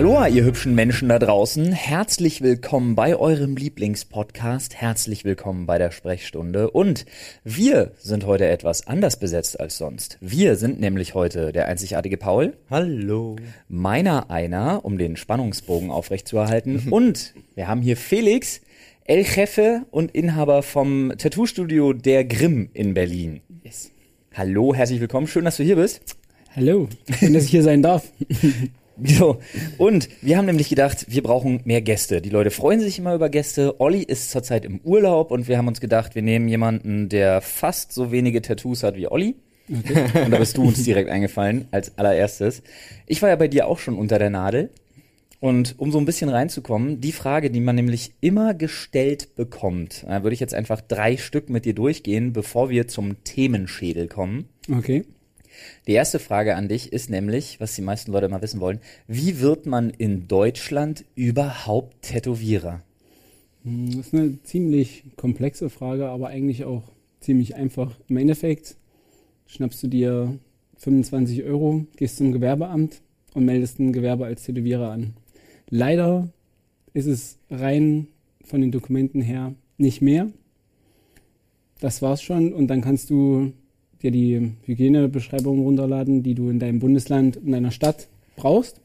Aloha, ihr hübschen Menschen da draußen. Herzlich willkommen bei eurem Lieblingspodcast. Herzlich willkommen bei der Sprechstunde. Und wir sind heute etwas anders besetzt als sonst. Wir sind nämlich heute der einzigartige Paul. Hallo. Meiner einer, um den Spannungsbogen aufrechtzuerhalten. Und wir haben hier Felix, El Jefe und Inhaber vom Tattoo-Studio Der Grimm in Berlin. Yes. Hallo, herzlich willkommen. Schön, dass du hier bist. Hallo, schön, dass ich hier sein darf. So, und wir haben nämlich gedacht, wir brauchen mehr Gäste. Die Leute freuen sich immer über Gäste. Olli ist zurzeit im Urlaub und wir haben uns gedacht, wir nehmen jemanden, der fast so wenige Tattoos hat wie Olli. Okay. Und da bist du uns direkt eingefallen als allererstes. Ich war ja bei dir auch schon unter der Nadel. Und um so ein bisschen reinzukommen, die Frage, die man nämlich immer gestellt bekommt, da würde ich jetzt einfach drei Stück mit dir durchgehen, bevor wir zum Themenschädel kommen. Okay. Die erste Frage an dich ist nämlich, was die meisten Leute mal wissen wollen, wie wird man in Deutschland überhaupt Tätowierer? Hm, das ist eine ziemlich komplexe Frage, aber eigentlich auch ziemlich einfach. Im Endeffekt schnappst du dir 25 Euro, gehst zum Gewerbeamt und meldest ein Gewerbe als Tätowierer an. Leider ist es rein von den Dokumenten her nicht mehr. Das war's schon und dann kannst du dir die Hygienebeschreibungen runterladen, die du in deinem Bundesland, in deiner Stadt brauchst.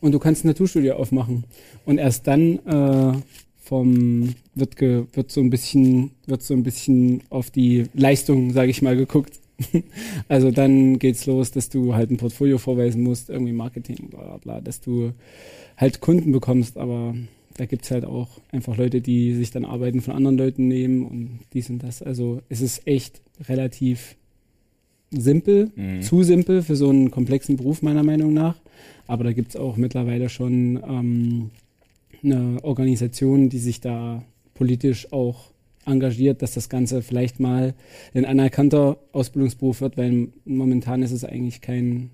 Und du kannst ein Naturstudio aufmachen. Und erst dann äh, vom wird, ge, wird so ein bisschen wird so ein bisschen auf die Leistung, sage ich mal, geguckt. also dann geht's los, dass du halt ein Portfolio vorweisen musst, irgendwie Marketing, bla bla bla, dass du halt Kunden bekommst, aber da gibt's halt auch einfach Leute, die sich dann Arbeiten von anderen Leuten nehmen und dies und das. Also es ist echt relativ simpel, mhm. zu simpel für so einen komplexen Beruf meiner Meinung nach. Aber da gibt's auch mittlerweile schon ähm, eine Organisation, die sich da politisch auch engagiert, dass das Ganze vielleicht mal ein anerkannter Ausbildungsberuf wird, weil momentan ist es eigentlich kein,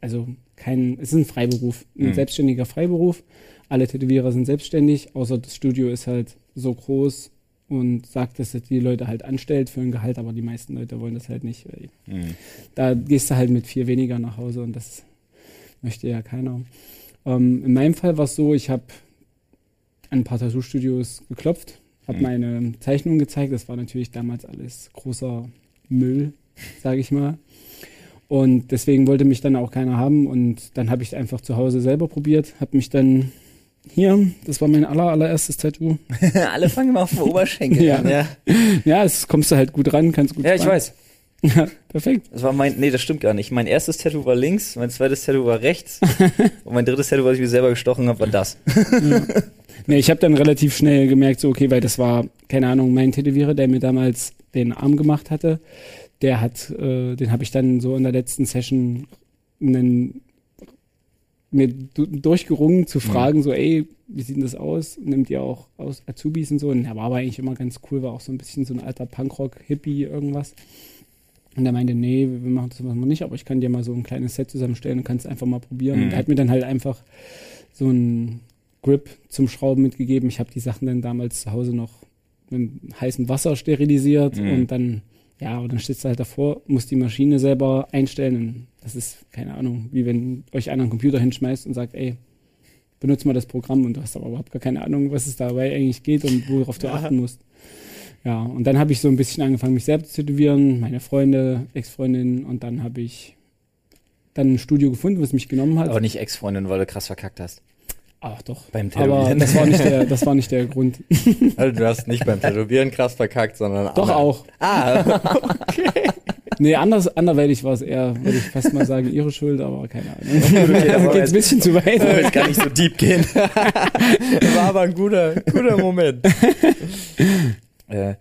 also kein, es ist ein Freiberuf, ein mhm. selbstständiger Freiberuf. Alle Tätowierer sind selbstständig, außer das Studio ist halt so groß und sagt, dass das die Leute halt anstellt für ein Gehalt, aber die meisten Leute wollen das halt nicht. Mhm. Da gehst du halt mit vier weniger nach Hause und das möchte ja keiner. Ähm, in meinem Fall war es so, ich habe ein paar Tattoo-Studios geklopft, habe mhm. meine Zeichnungen gezeigt. Das war natürlich damals alles großer Müll, sage ich mal. Und deswegen wollte mich dann auch keiner haben. Und dann habe ich einfach zu Hause selber probiert, habe mich dann hier, das war mein aller, allererstes Tattoo. Alle fangen immer auf dem Oberschenkel ja. an. Ja, ja es kommst du halt gut ran, kannst gut Ja, ich weiß. Ja, perfekt. Das war mein, nee, das stimmt gar nicht. Mein erstes Tattoo war links, mein zweites Tattoo war rechts und mein drittes Tattoo, was ich mir selber gestochen habe, war das. Ja. Nee, ich habe dann relativ schnell gemerkt, so okay, weil das war, keine Ahnung, mein Tätowierer, der mir damals den Arm gemacht hatte, der hat, äh, den habe ich dann so in der letzten Session einen, mir durchgerungen zu fragen, mhm. so, ey, wie sieht denn das aus? Nimmt ihr auch aus Azubis und so? Und er war aber eigentlich immer ganz cool, war auch so ein bisschen so ein alter Punkrock-Hippie, irgendwas. Und er meinte, nee, wir machen das mal nicht, aber ich kann dir mal so ein kleines Set zusammenstellen und kannst einfach mal probieren. Mhm. Und er hat mir dann halt einfach so ein Grip zum Schrauben mitgegeben. Ich habe die Sachen dann damals zu Hause noch mit heißem Wasser sterilisiert mhm. und dann ja, und dann stehst du halt davor, musst die Maschine selber einstellen. Das ist, keine Ahnung, wie wenn euch einer einen Computer hinschmeißt und sagt, ey, benutze mal das Programm und du hast aber überhaupt gar keine Ahnung, was es dabei eigentlich geht und worauf du ja. achten musst. Ja, und dann habe ich so ein bisschen angefangen, mich selbst zu tätowieren, meine Freunde, Ex-Freundin und dann habe ich dann ein Studio gefunden, was mich genommen hat. Aber nicht Ex-Freundin, weil du krass verkackt hast. Ach doch. Beim Tätowieren. Aber das war nicht der, das war nicht der Grund. Also du hast nicht beim Tätowieren krass verkackt, sondern Doch andere. auch. Ah, okay. Nee, anders, anderweitig war es eher, würde ich fast mal sagen, ihre Schuld, aber keine Ahnung. Okay, das geht ein bisschen zu weit. Jetzt gar nicht so deep gehen. war aber ein guter, guter Moment. äh,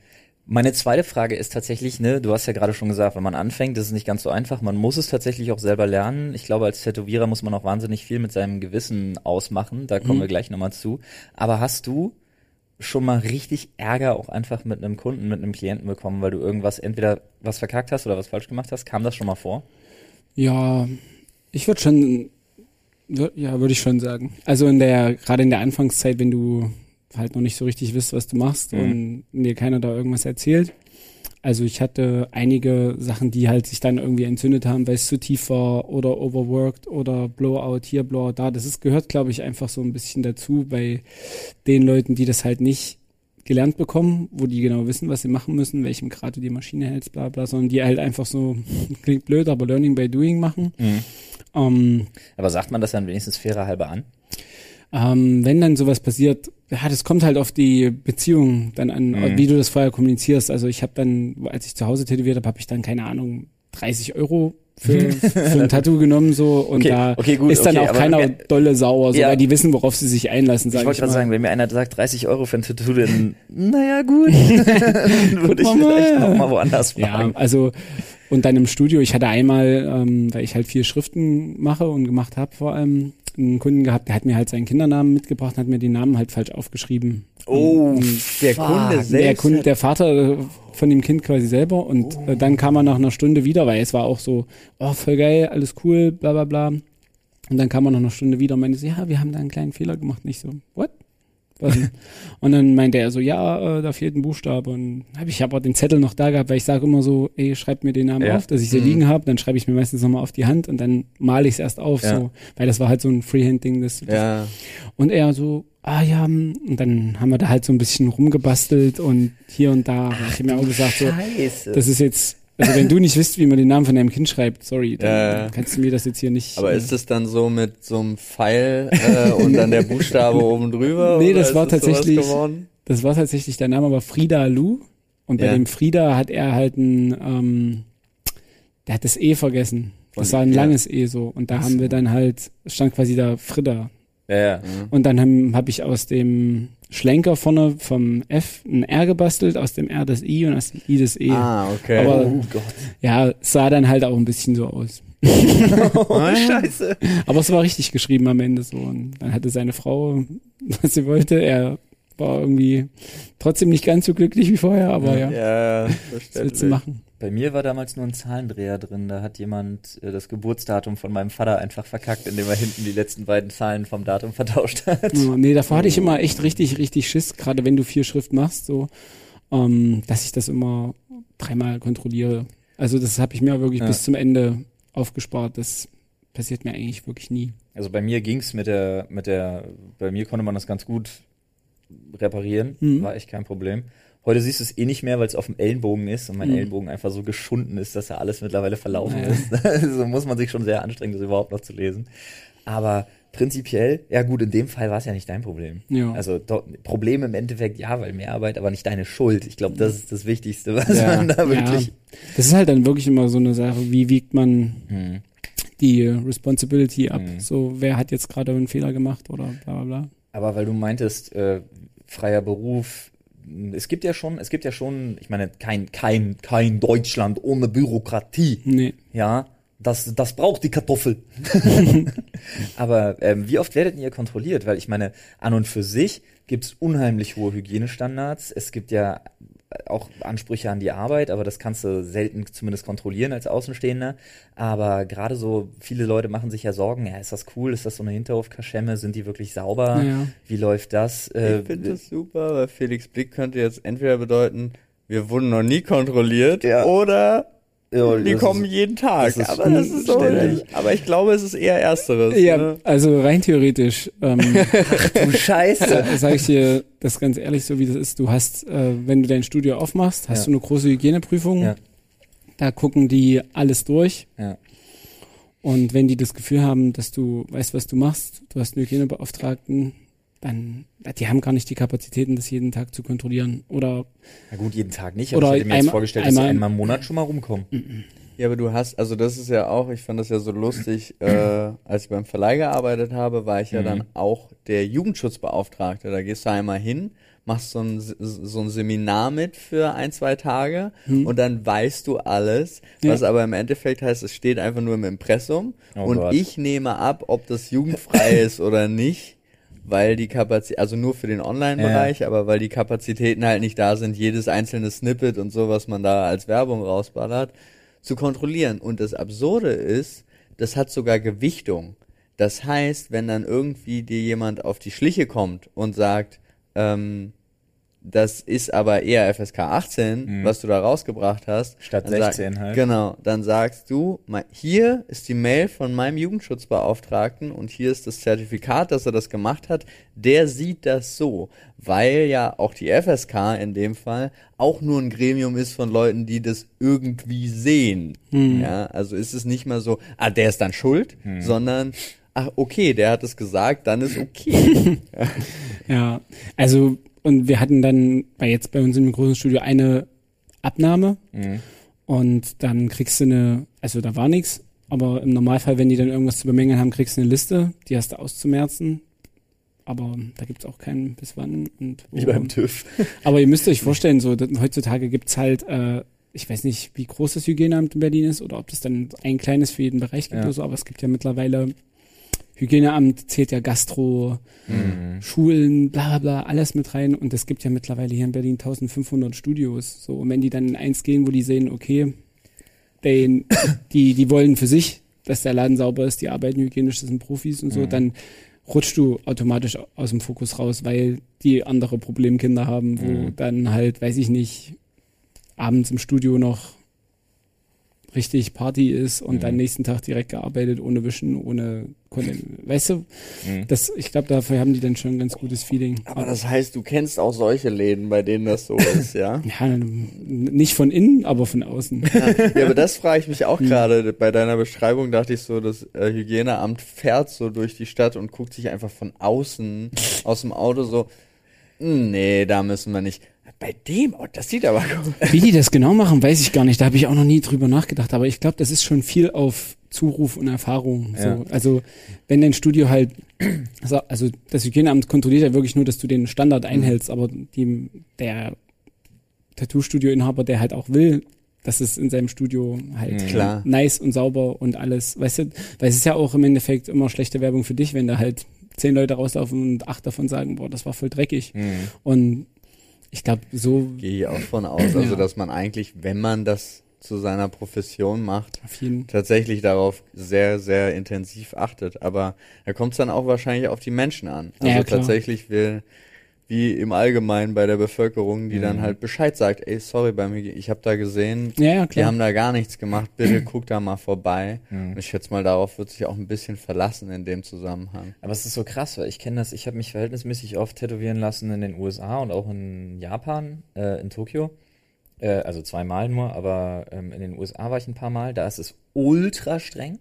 meine zweite Frage ist tatsächlich, ne, du hast ja gerade schon gesagt, wenn man anfängt, das ist nicht ganz so einfach. Man muss es tatsächlich auch selber lernen. Ich glaube, als Tätowierer muss man auch wahnsinnig viel mit seinem Gewissen ausmachen. Da kommen mhm. wir gleich nochmal zu. Aber hast du schon mal richtig Ärger auch einfach mit einem Kunden, mit einem Klienten bekommen, weil du irgendwas entweder was verkackt hast oder was falsch gemacht hast? Kam das schon mal vor? Ja, ich würde schon, ja, würde ich schon sagen. Also in der, gerade in der Anfangszeit, wenn du halt noch nicht so richtig wisst, was du machst mhm. und dir keiner da irgendwas erzählt. Also ich hatte einige Sachen, die halt sich dann irgendwie entzündet haben, weil es zu tief war oder overworked oder Blowout hier, Blowout da. Das ist, gehört, glaube ich, einfach so ein bisschen dazu bei den Leuten, die das halt nicht gelernt bekommen, wo die genau wissen, was sie machen müssen, welchem Grad du die Maschine hältst, bla bla, sondern die halt einfach so, klingt blöd, aber Learning by Doing machen. Mhm. Ähm, Aber sagt man das dann wenigstens fairer halber an? Ähm, wenn dann sowas passiert, ja, das kommt halt auf die Beziehung dann an, Mhm. wie du das vorher kommunizierst. Also ich habe dann, als ich zu Hause tätowiert habe, habe ich dann, keine Ahnung, 30 Euro für, für ein Tattoo genommen so und Okay, da okay, gut, ist dann okay, auch keiner mir- dolle sauer, so, Ja. weil die wissen, worauf sie sich einlassen, sag Ich wollte gerade sagen, wenn mir einer sagt 30 Euro für ein Tattoo, dann naja gut, dann würde ich vielleicht noch mal woanders Ja, fragen. also und dann im Studio, ich hatte einmal, ähm, weil ich halt viel Schriften mache und gemacht habe vor allem, einen Kunden gehabt, der hat mir halt seinen Kindernamen mitgebracht, hat mir den Namen halt falsch aufgeschrieben. Oh, Und Der fuck. Kunde der selbst. Kunde, der Vater von dem Kind quasi selber und äh, dann kam er nach einer Stunde wieder, weil es war auch so, oh voll geil, alles cool, bla bla bla. Und dann kam er nach einer Stunde wieder und meinte so, ja, wir haben da einen kleinen Fehler gemacht. Nicht so, what? Und dann meinte er so, ja, äh, da fehlt ein Buchstabe. Und hab ich aber den Zettel noch da gehabt, weil ich sage immer so, ey, schreib mir den Namen Ja. auf, dass ich sie Mhm. liegen habe. Dann schreibe ich mir meistens nochmal auf die Hand und dann male ich es erst auf, Ja. so, weil das war halt so ein Freehand-Ding. Das, das Ja. und er so, ah ja, hm. und dann haben wir da halt so ein bisschen rumgebastelt und hier und da. Ach, ich mir auch gesagt, so, Scheiße. das ist jetzt, also wenn du nicht wisst, wie man den Namen von deinem Kind schreibt, sorry, dann ja. kannst du mir das jetzt hier nicht. Aber äh, ist es dann so mit so einem Pfeil äh, und dann der Buchstabe oben drüber? Nee, das war sowas tatsächlich- das war tatsächlich der Name, aber Frida Lu. Und bei Ja. dem Frida hat er halt ein, ähm, der hat das E vergessen. Das war ein ja. langes E so. Und da haben wir dann halt, stand quasi da Frida. ja, ja. Und dann habe hab ich aus dem Schlenker vorne vom F ein R gebastelt, aus dem R das I und aus dem I das E. Ah, okay. Aber- Oh Gott. Ja, sah dann halt auch ein bisschen so aus. Oh, Scheiße. Aber es war richtig geschrieben am Ende so. Und dann hatte seine Frau, was sie wollte. Er war irgendwie trotzdem nicht ganz so glücklich wie vorher, aber ja, ja, was willst du machen? Bei mir war damals nur ein Zahlendreher drin. Da hat jemand äh, das Geburtsdatum von meinem Vater einfach verkackt, indem er hinten die letzten beiden Zahlen vom Datum vertauscht hat. Ja, nee, davor hatte ich immer echt richtig, richtig Schiss, gerade wenn du viel Schrift machst, so, ähm, dass ich das immer dreimal kontrolliere. Also das habe ich mir wirklich Ja. bis zum Ende aufgespart. Das passiert mir eigentlich wirklich nie. Also bei mir ging's mit der, mit der, bei mir konnte man das ganz gut reparieren, Mhm. war echt kein Problem. Heute siehst du es eh nicht mehr, weil es auf dem Ellenbogen ist und mein Mhm. Ellenbogen einfach so geschunden ist, dass er alles mittlerweile verlaufen Ja. ist. Also muss man sich schon sehr anstrengen, das überhaupt noch zu lesen. Aber prinzipiell, ja gut, in dem Fall war es ja nicht dein Problem. Ja. Also Problem im Endeffekt, ja, weil Mehrarbeit, aber nicht deine Schuld. Ich glaube, das ist das Wichtigste, was Ja. man da wirklich. Ja, das ist halt dann wirklich immer so eine Sache, wie wiegt man Hm. die Responsibility ab? Mhm. So, wer hat jetzt gerade einen Fehler gemacht oder bla bla bla. Aber weil du meintest, äh, freier Beruf, es gibt ja schon, es gibt ja schon, ich meine, kein, kein, kein Deutschland ohne Bürokratie. Nee. Ja, das, das braucht die Kartoffel. Aber ähm, wie oft werdet ihr kontrolliert? Weil ich meine, an und für sich gibt's unheimlich hohe Hygienestandards. Es gibt ja auch Ansprüche an die Arbeit, aber das kannst du selten zumindest kontrollieren als Außenstehender. Aber gerade so, viele Leute machen sich ja Sorgen, ja, ist das cool? Ist das so eine Hinterhofkaschemme? Sind die wirklich sauber? Ja. Wie läuft das? Äh, Ich finde das super, weil Felix Blick könnte jetzt entweder bedeuten, wir wurden noch nie kontrolliert Ja. oder ja, die kommen ist- jeden Tag. das aber das ist so. Aber ich glaube, es ist eher ersteres. Ja, Ne? also rein theoretisch, ähm, Du Scheiße. sage ich dir das ganz ehrlich, so wie das ist. Du hast, äh, wenn du dein Studio aufmachst, hast Ja. du eine große Hygieneprüfung. Ja. Da gucken die alles durch. Ja. Und wenn die das Gefühl haben, dass du weißt, was du machst, du hast einen Hygienebeauftragten, dann, die haben gar nicht die Kapazitäten, das jeden Tag zu kontrollieren. Oder, Na gut, jeden Tag nicht, Oder aber ich hätte mir jetzt einmal- vorgestellt, dass sie einmal- im Monat schon mal rumkommen. Ja, aber du hast, also das ist ja auch, ich fand das ja so lustig, äh, als ich beim Verleih gearbeitet habe, war ich ja Mhm. dann auch der Jugendschutzbeauftragte. Da gehst du einmal hin, machst so ein, so ein Seminar mit für ein, zwei Tage Hm. und dann weißt du alles, Ja. was aber im Endeffekt heißt, es steht einfach nur im Impressum Oh und Gott. ich nehme ab, ob das jugendfrei ist oder nicht. Weil die Kapazität, also nur für den Online-Bereich, aber weil die Kapazitäten halt nicht da sind, jedes einzelne Snippet und so, was man da als Werbung rausballert, zu kontrollieren. Und das Absurde ist, das hat sogar Gewichtung. Das heißt, wenn dann irgendwie dir jemand auf die Schliche kommt und sagt, ähm, das ist aber eher FSK 18, Mhm. was du da rausgebracht hast. Statt Dann sag- 16 halt. Genau, dann sagst du, hier ist die Mail von meinem Jugendschutzbeauftragten und hier ist das Zertifikat, dass er das gemacht hat. Der sieht das so, weil ja auch die FSK in dem Fall auch nur ein Gremium ist von Leuten, die das irgendwie sehen. Ja, also ist es nicht mal so, ah, der ist dann schuld, sondern ach, okay, der hat es gesagt, dann ist okay. Ja, also und wir hatten dann bei jetzt bei uns im großen Studio eine Abnahme Mhm. und dann kriegst du eine, also da war nichts, aber im Normalfall, wenn die dann irgendwas zu bemängeln haben, kriegst du eine Liste, die hast du auszumerzen. Aber da gibt's auch keinen bis wann und wo. Wie beim TÜV. Aber ihr müsst euch vorstellen, so heutzutage gibt's halt, äh, ich weiß nicht, wie groß das Hygieneamt in Berlin ist oder ob das dann ein kleines für jeden Bereich gibt Ja. oder so, aber es gibt ja mittlerweile Hygieneamt zählt ja Gastro, Mhm. Schulen, bla bla alles mit rein. Und es gibt ja mittlerweile hier in Berlin 1500 Studios. So, und wenn die dann in eins gehen, wo die sehen, okay, den, die, die wollen für sich, dass der Laden sauber ist, die arbeiten hygienisch, das sind Profis und so, Mhm. dann rutschst du automatisch aus dem Fokus raus, weil die andere Problemkinder haben, wo Mhm. dann halt, weiß ich nicht, abends im Studio noch richtig Party ist und Mhm. dann nächsten Tag direkt gearbeitet, ohne Wischen, ohne, Kon- weißt du, Mhm. das, ich glaube, dafür haben die dann schon ein ganz gutes Feeling. Aber das heißt, du kennst auch solche Läden, bei denen das so ist, ja? ja, nicht von innen, aber von außen. Ja, aber das frage ich mich auch Hm. gerade. Bei deiner Beschreibung dachte ich so, das äh, Hygieneamt fährt so durch die Stadt und guckt sich einfach von außen aus dem Auto so, "Hm, nee, da müssen wir nicht. Bei dem, oh, das sieht aber gut. Wie die das genau machen, weiß ich gar nicht. Da habe ich auch noch nie drüber nachgedacht. Aber ich glaube, das ist schon viel auf Zuruf und Erfahrung. So. Ja. Also wenn dein Studio halt, also, das Hygieneamt kontrolliert ja wirklich nur, dass du den Standard einhältst, aber die, der Tattoo-Studio-Inhaber, der halt auch will, dass es in seinem Studio halt Mhm. Klar. nice und sauber und alles, weißt du, weil es ist ja auch im Endeffekt immer schlechte Werbung für dich, wenn da halt zehn Leute rauslaufen und acht davon sagen, boah, das war voll dreckig. Mhm. Und ich glaube, so Gehe ich auch von aus. Also, Ja. dass man eigentlich, wenn man das zu seiner Profession macht, tatsächlich darauf sehr, sehr intensiv achtet. Aber da kommt es dann auch wahrscheinlich auf die Menschen an. Also Ja, tatsächlich will, wie im Allgemeinen bei der Bevölkerung, die dann Mhm. halt Bescheid sagt, ey, sorry, beim Hygie- ich habe da gesehen, Ja, ja, die haben da gar nichts gemacht, bitte guck da mal vorbei. Mhm. Und ich schätze mal, darauf wird sich auch ein bisschen verlassen in dem Zusammenhang. Aber es ist so krass, weil ich kenne das, ich habe mich verhältnismäßig oft tätowieren lassen in den USA und auch in Japan, äh, in Tokio. Äh, also zweimal nur, aber ähm, in den USA war ich ein paar Mal. Da ist es ultra streng.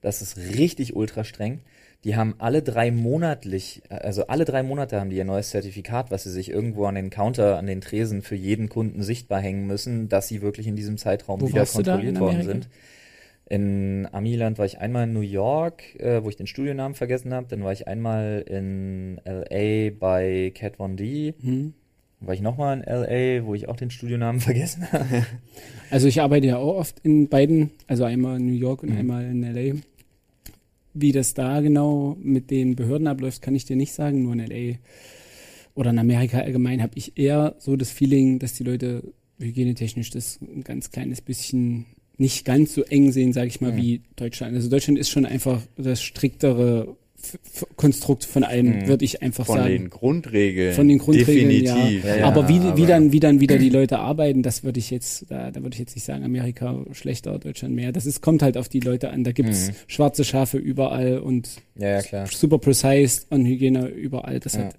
Das ist richtig ultra streng. Die haben alle drei monatlich, äh, also alle drei Monate haben die ihr neues Zertifikat, was sie sich irgendwo an den Counter, an den Tresen für jeden Kunden sichtbar hängen müssen, dass sie wirklich in diesem Zeitraum Wo wieder kontrolliert worden sind. In Amiland war ich einmal in New York, äh, wo ich den Studionamen vergessen habe. Dann war ich einmal in LA bei Cat Von D. Hm. Dann war ich nochmal in LA, wo ich auch den Studionamen vergessen habe. Also ich arbeite ja auch oft in beiden, also einmal in New York und Mhm. einmal in LA. Wie das da genau mit den Behörden abläuft, kann ich dir nicht sagen. Nur in LA oder in Amerika allgemein habe ich eher so das Feeling, dass die Leute hygienetechnisch das ein ganz kleines bisschen nicht ganz so eng sehen, sage ich mal, Mhm. wie Deutschland. Also Deutschland ist schon einfach das striktere Konstrukt von allem, Mhm. würde ich einfach Von sagen. den Grundregeln. Von den Grundregeln, Definitiv. ja. Ja, aber wie, wie aber- dann, wie dann wieder die Leute arbeiten, das würde ich jetzt, da, da würde ich jetzt nicht sagen, Amerika schlechter, Deutschland mehr. Das ist, kommt halt auf die Leute an. Da gibt's Mhm. schwarze Schafe überall und Ja, super precise an Hygiene überall. Das hat,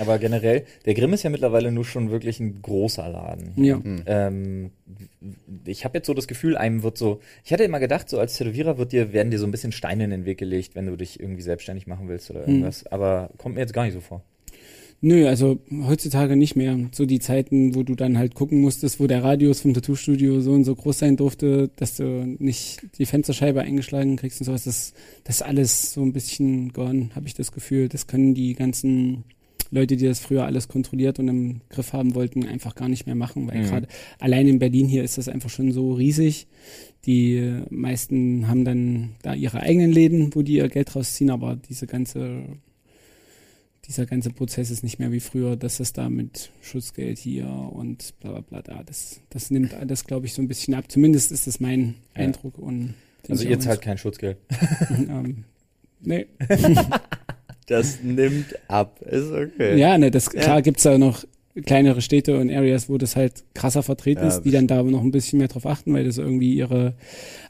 Aber generell, der Grimm ist ja mittlerweile nur schon wirklich ein großer Laden. ja. Hm. Ähm, ich habe jetzt so das Gefühl, einem wird so, ich hatte immer gedacht, so als Tätowierer wird dir, werden dir so ein bisschen Steine in den Weg gelegt, wenn du dich irgendwie selbstständig machen willst oder Hm. irgendwas. Aber kommt mir jetzt gar nicht so vor. Nö, also heutzutage nicht mehr. So die Zeiten, wo du dann halt gucken musstest, wo der Radius vom Tattoo-Studio so und so groß sein durfte, dass du nicht die Fensterscheibe eingeschlagen kriegst und sowas, das, das ist alles so ein bisschen gone, habe ich das Gefühl. Das können die ganzen Leute, die das früher alles kontrolliert und im Griff haben wollten, einfach gar nicht mehr machen, weil Mhm. gerade allein in Berlin hier ist das einfach schon so riesig. Die meisten haben dann da ihre eigenen Läden, wo die ihr Geld rausziehen, aber diese ganze dieser ganze Prozess ist nicht mehr wie früher, dass es da mit Schutzgeld hier und bla bla bla da. Das, das nimmt alles, glaube ich, so ein bisschen ab. Zumindest ist das mein Ja. Eindruck. Und Also ihr zahlt kein Schutzgeld. ähm, nee. Das nimmt ab. Ist okay. Ja, ne, das Ja. klar gibt's da noch kleinere Städte und Areas, wo das halt krasser vertreten Ja, ist, die dann da noch ein bisschen mehr drauf achten, weil das irgendwie ihre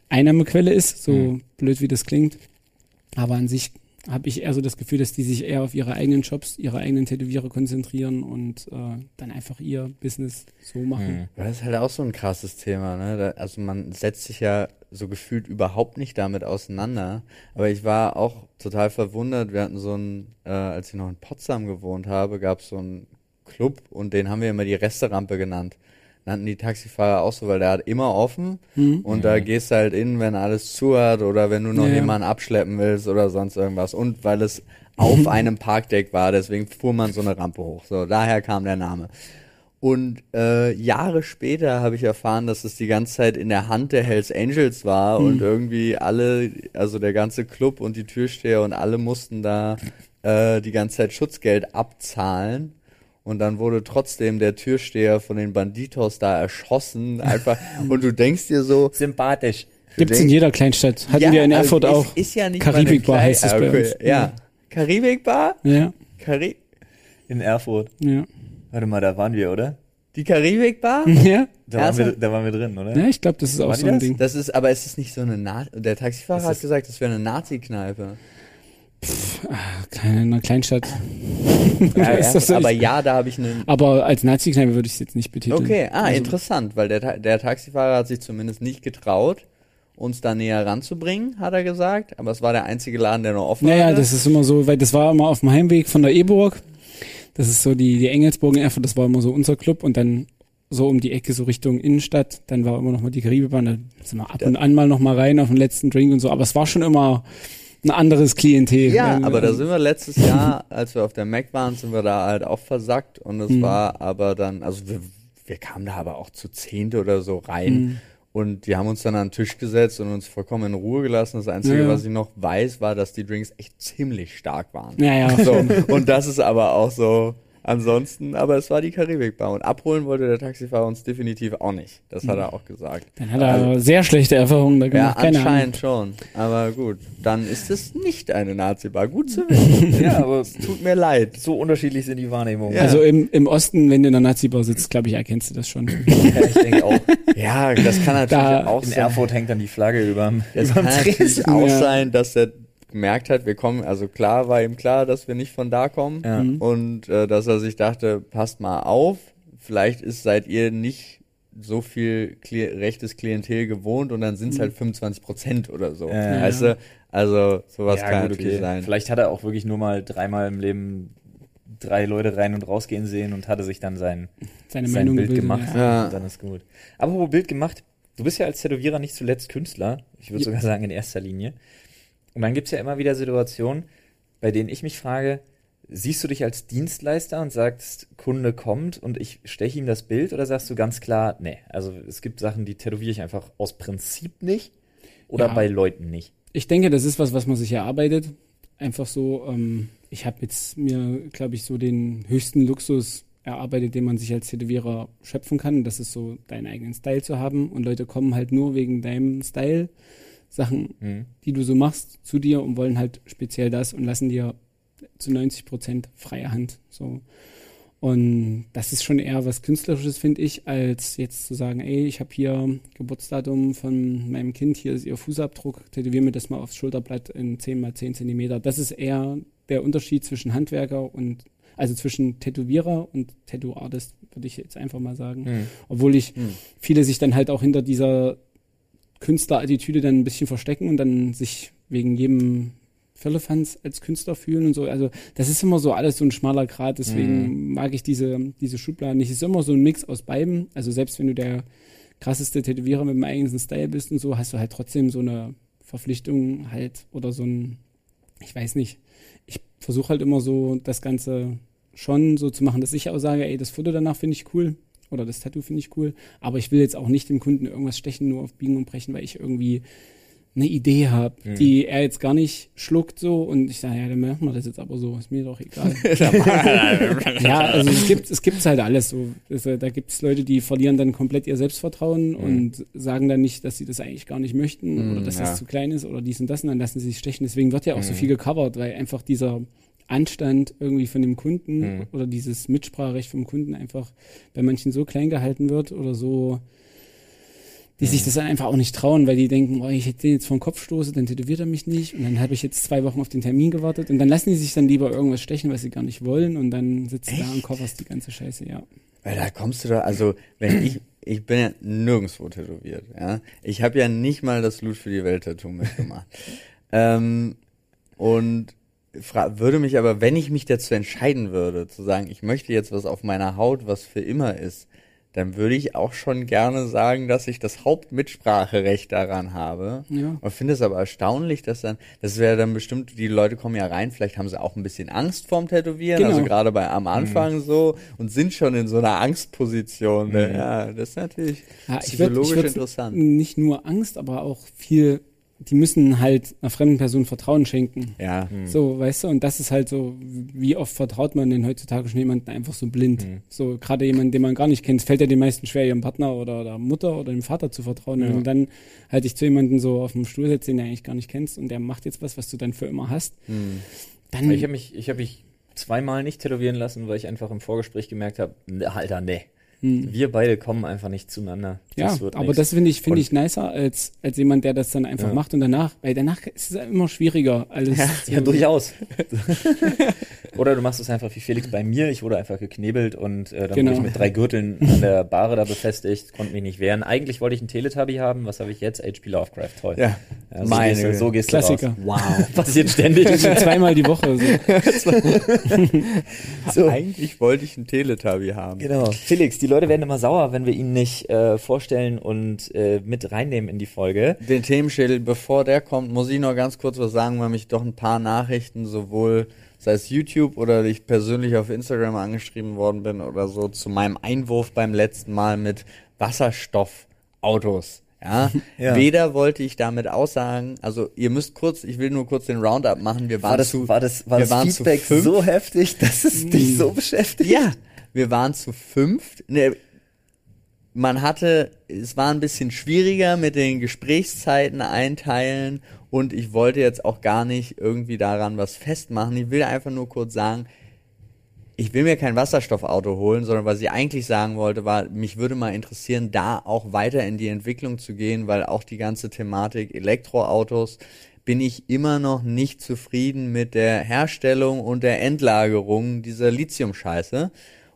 Einnahmequelle ist, so Mhm. blöd wie das klingt. Aber an sich habe ich eher so das Gefühl, dass die sich eher auf ihre eigenen Shops, ihre eigenen Tätowierer konzentrieren und äh, dann einfach ihr Business so machen. Mhm. Das ist halt auch so ein krasses Thema, ne? Da, also man setzt sich ja so gefühlt überhaupt nicht damit auseinander. Aber ich war auch total verwundert. Wir hatten so ein, äh, als ich noch in Potsdam gewohnt habe, gab es so einen Club und den haben wir immer die Resterampe genannt. Nannten die Taxifahrer auch so, weil der hat immer offen Mhm. und da gehst du halt in, wenn alles zu hat oder wenn du noch Ja, ja. jemanden abschleppen willst oder sonst irgendwas. Und weil es auf einem Parkdeck war, deswegen fuhr man so eine Rampe hoch. So, daher kam der Name. Und äh, Jahre später habe ich erfahren, dass es die ganze Zeit in der Hand der Hells Angels war Hm. und irgendwie alle, also der ganze Club und die Türsteher und alle mussten da äh, die ganze Zeit Schutzgeld abzahlen. Und dann wurde trotzdem der Türsteher von den Banditos da erschossen. Einfach. und du denkst dir so, Sympathisch. Gibt's in denkst- jeder Kleinstadt. Hatten ja, wir in also Erfurt ist, auch. Ist ja nicht Karibikbar heißt es bei uns. Ja. Karibikbar? Ja, Kari In Erfurt. ja. Warte mal, da waren wir, oder? die Karibikbar? Ja, Da waren, wir, da waren wir drin, oder? ja ich glaube, das ist auch War so ein das? Ding. Das ist, aber es ist nicht so eine Na Der Taxifahrer hat gesagt, das wäre eine Nazi-Kneipe. Keine in einer Kleinstadt. Ja, Ist das so? aber ja, da habe ich eine. Aber als Nazi-Kneipe würde ich es jetzt nicht betiteln. Okay, ah, Also, interessant, weil der, der Taxifahrer hat sich zumindest nicht getraut, uns da näher ranzubringen, hat er gesagt. Aber es war der einzige Laden, der noch offen Naja, hatte. das ist immer so, weil das war immer auf dem Heimweg von der Eburg. Das ist so die, die Engelsburg in Erfurt, das war immer so unser Club und dann so um die Ecke so Richtung Innenstadt, dann war immer noch mal die Karibikbahn, da sind wir ab und an mal noch mal rein auf den letzten Drink und so, aber es war schon immer ein anderes Klientel. Ja, Weil, aber da sind wir letztes Jahr, als wir auf der Mac waren, sind wir da halt auch versackt und es Mhm. war aber dann, also wir, wir kamen da aber auch zu Zehnte oder so rein Mhm. Und die haben uns dann an den Tisch gesetzt und uns vollkommen in Ruhe gelassen. Das Einzige, Ja. was ich noch weiß, war, dass die Drinks echt ziemlich stark waren. Ja, ja. So, und das ist aber auch so, ansonsten, aber es war die Karibikbar und abholen wollte der Taxifahrer uns definitiv auch nicht. Das hat er auch gesagt. Dann hat er sehr schlechte Erfahrungen da Ja, gemacht. Keine Ahnung. anscheinend schon. Aber gut, dann ist es nicht eine Nazi-Bar. Gut zu wissen. Ja, aber Tut mir leid. so unterschiedlich sind die Wahrnehmungen. Ja. Also im, im Osten, wenn du in der Nazi-Bar sitzt, glaube ich, erkennst du das schon. Ja, ich denke auch. Ja, das kann natürlich Da- auch In sein. Erfurt hängt dann die Flagge überm, Es kann natürlich auch Ja. sein, dass er gemerkt hat, wir kommen, also klar war ihm klar, dass wir nicht von da kommen Ja. Mhm. und äh, dass er sich dachte, passt mal auf, vielleicht ist seid ihr nicht so viel Kli rechtes Klientel gewohnt und dann sind es Mhm. halt 25 Prozent oder so. Ja. Weißt du? Also sowas ja, kann gut, natürlich okay. sein. Vielleicht hat er auch wirklich nur mal dreimal im Leben drei Leute rein und rausgehen sehen und hatte sich dann sein, Seine sein Meinung Bild gebildet, gemacht. Ja. Ja. Und dann ist gut. Aber wo Bild gemacht, du bist ja als Tätowierer nicht zuletzt Künstler. Ich würde Ja. sogar sagen in erster Linie. Und dann gibt's ja immer wieder Situationen, bei denen ich mich frage, siehst du dich als Dienstleister und sagst, Kunde kommt und ich steche ihm das Bild oder sagst du ganz klar, nee, also es gibt Sachen, die tätowiere ich einfach aus Prinzip nicht oder Ja. bei Leuten nicht. Ich denke, das ist was, was man sich erarbeitet. Einfach so, ähm, ich habe jetzt mir, glaube ich, so den höchsten Luxus erarbeitet, den man sich als Tätowierer schöpfen kann. Das ist so, deinen eigenen Style zu haben. Und Leute kommen halt nur wegen deinem Style, Sachen, Hm. die du so machst, zu dir und wollen halt speziell das und lassen dir zu 90 Prozent freie Hand. So. Und das ist schon eher was Künstlerisches, finde ich, als jetzt zu sagen, ey, ich habe hier Geburtsdatum von meinem Kind, hier ist ihr Fußabdruck, tätowier mir das mal aufs Schulterblatt in 10 mal 10 Zentimeter. Das ist eher der Unterschied zwischen Handwerker und, also zwischen Tätowierer und Tattoo-Artist, würde ich jetzt einfach mal sagen. Hm. Obwohl ich Hm. viele sich dann halt auch hinter dieser Künstlerattitüde dann ein bisschen verstecken und dann sich wegen jedem Firlefanz als Künstler fühlen und so. Also das ist immer so alles so ein schmaler Grat, deswegen mag ich diese, diese Schubladen nicht. Es ist immer so ein Mix aus beiden. Also selbst wenn du der krasseste Tätowierer mit dem eigenen Style bist und so, hast du halt trotzdem so eine Verpflichtung halt oder so ein, ich weiß nicht. Ich versuche halt immer so das Ganze schon so zu machen, dass ich auch sage, ey, das Foto danach finde ich cool oder das Tattoo finde ich cool, aber ich will jetzt auch nicht dem Kunden irgendwas stechen, nur auf Biegen und Brechen, weil ich irgendwie eine Idee habe, Mhm. die er jetzt gar nicht schluckt so und ich sage, ja, dann machen wir das jetzt aber so, ist mir doch egal. ja, also es gibt es gibt's halt alles so. Also, da gibt es Leute, die verlieren dann komplett ihr Selbstvertrauen und sagen dann nicht, dass sie das eigentlich gar nicht möchten Mhm, oder dass ja. das zu klein ist oder dies und das und dann lassen sie sich stechen. Deswegen wird ja auch so Mhm. viel gecovert, weil einfach dieser Anstand irgendwie von dem Kunden Mhm. oder dieses Mitspracherecht vom Kunden einfach bei manchen so klein gehalten wird oder so, die sich das dann einfach auch nicht trauen, weil die denken, oh, ich hätte den jetzt vor den Kopf stoße, dann tätowiert er mich nicht und dann habe ich jetzt zwei Wochen auf den Termin gewartet und dann lassen die sich dann lieber irgendwas stechen, was sie gar nicht wollen und dann sitzt du da und coverst die ganze Scheiße, ja. Weil da kommst du da, also wenn ich, ich bin ja nirgendwo tätowiert, ja. Ich habe ja nicht mal das Loot für die Welt-Tattoo mitgemacht. ähm, und würde mich aber, wenn ich mich dazu entscheiden würde, zu sagen, ich möchte jetzt was auf meiner Haut, was für immer ist, dann würde ich auch schon gerne sagen, dass ich das Hauptmitspracherecht daran habe. Ja. Und finde es aber erstaunlich, dass dann, das wäre dann bestimmt, die Leute kommen ja rein, vielleicht haben sie auch ein bisschen Angst vorm Tätowieren, Genau. also gerade bei am Anfang so und sind schon in so einer Angstposition. Mhm. Ja, das ist natürlich Ja, ich würd- psychologisch ich würd interessant. Nicht nur Angst, aber auch viel, die müssen halt einer fremden Person Vertrauen schenken. Ja, So, weißt du, und das ist halt so, wie oft vertraut man denn heutzutage schon jemanden einfach so blind? Mhm. So, gerade jemanden, den man gar nicht kennt, fällt ja den meisten schwer, ihrem Partner oder der Mutter oder dem Vater zu vertrauen. Ja. Und dann halt dich zu jemandem so auf dem Stuhl setzt, den du eigentlich gar nicht kennst und der macht jetzt was, was du dann für immer hast. hm. Dann, Ich habe mich, ich habe mich zweimal nicht tätowieren lassen, weil ich einfach im Vorgespräch gemerkt habe, ne, Alter, nee. Hm. Wir beide kommen einfach nicht zueinander. Ja, Das wird aber nix. das finde ich, finde ich nicer als, als jemand, der das dann einfach Ja. macht und danach, weil danach ist es immer schwieriger, alles zu, Ja, durchaus. Oder du machst es einfach wie Felix bei mir. Ich wurde einfach geknebelt und äh, dann Genau. wurde ich mit drei Gürteln an der Bahre da befestigt, konnte mich nicht wehren. Eigentlich wollte ich einen Teletubby haben. Was habe ich jetzt? HP Lovecraft. Toll. ja. Ja, so Meine gehst du, so gehst Klassiker. du Wow. raus. Passiert ständig. Zweimal die Woche. So. So. Eigentlich wollte ich einen Teletubby haben. Genau. Felix, die Leute werden immer sauer, wenn wir ihn nicht äh, vorstellen und äh, mit reinnehmen in die Folge. Den Themenschädel, bevor der kommt, muss ich noch ganz kurz was sagen, weil mich doch ein paar Nachrichten sowohl sei es YouTube oder ich persönlich auf Instagram angeschrieben worden bin oder so zu meinem Einwurf beim letzten Mal mit Wasserstoffautos. Ja? Ja. Weder wollte ich damit aussagen, also ihr müsst kurz, ich will nur kurz den Roundup machen. Wir waren War das, zu, war das, war das Feedback so heftig, dass es dich so beschäftigt? Ja, wir waren zu fünft. Ne, man hatte, es war ein bisschen schwieriger mit den Gesprächszeiten einteilen und ich wollte jetzt auch gar nicht irgendwie daran was festmachen. Ich will einfach nur kurz sagen, ich will mir kein Wasserstoffauto holen, sondern was ich eigentlich sagen wollte, war, mich würde mal interessieren, da auch weiter in die Entwicklung zu gehen, weil auch die ganze Thematik Elektroautos bin ich immer noch nicht zufrieden mit der Herstellung und der Endlagerung dieser Lithium-Scheiße.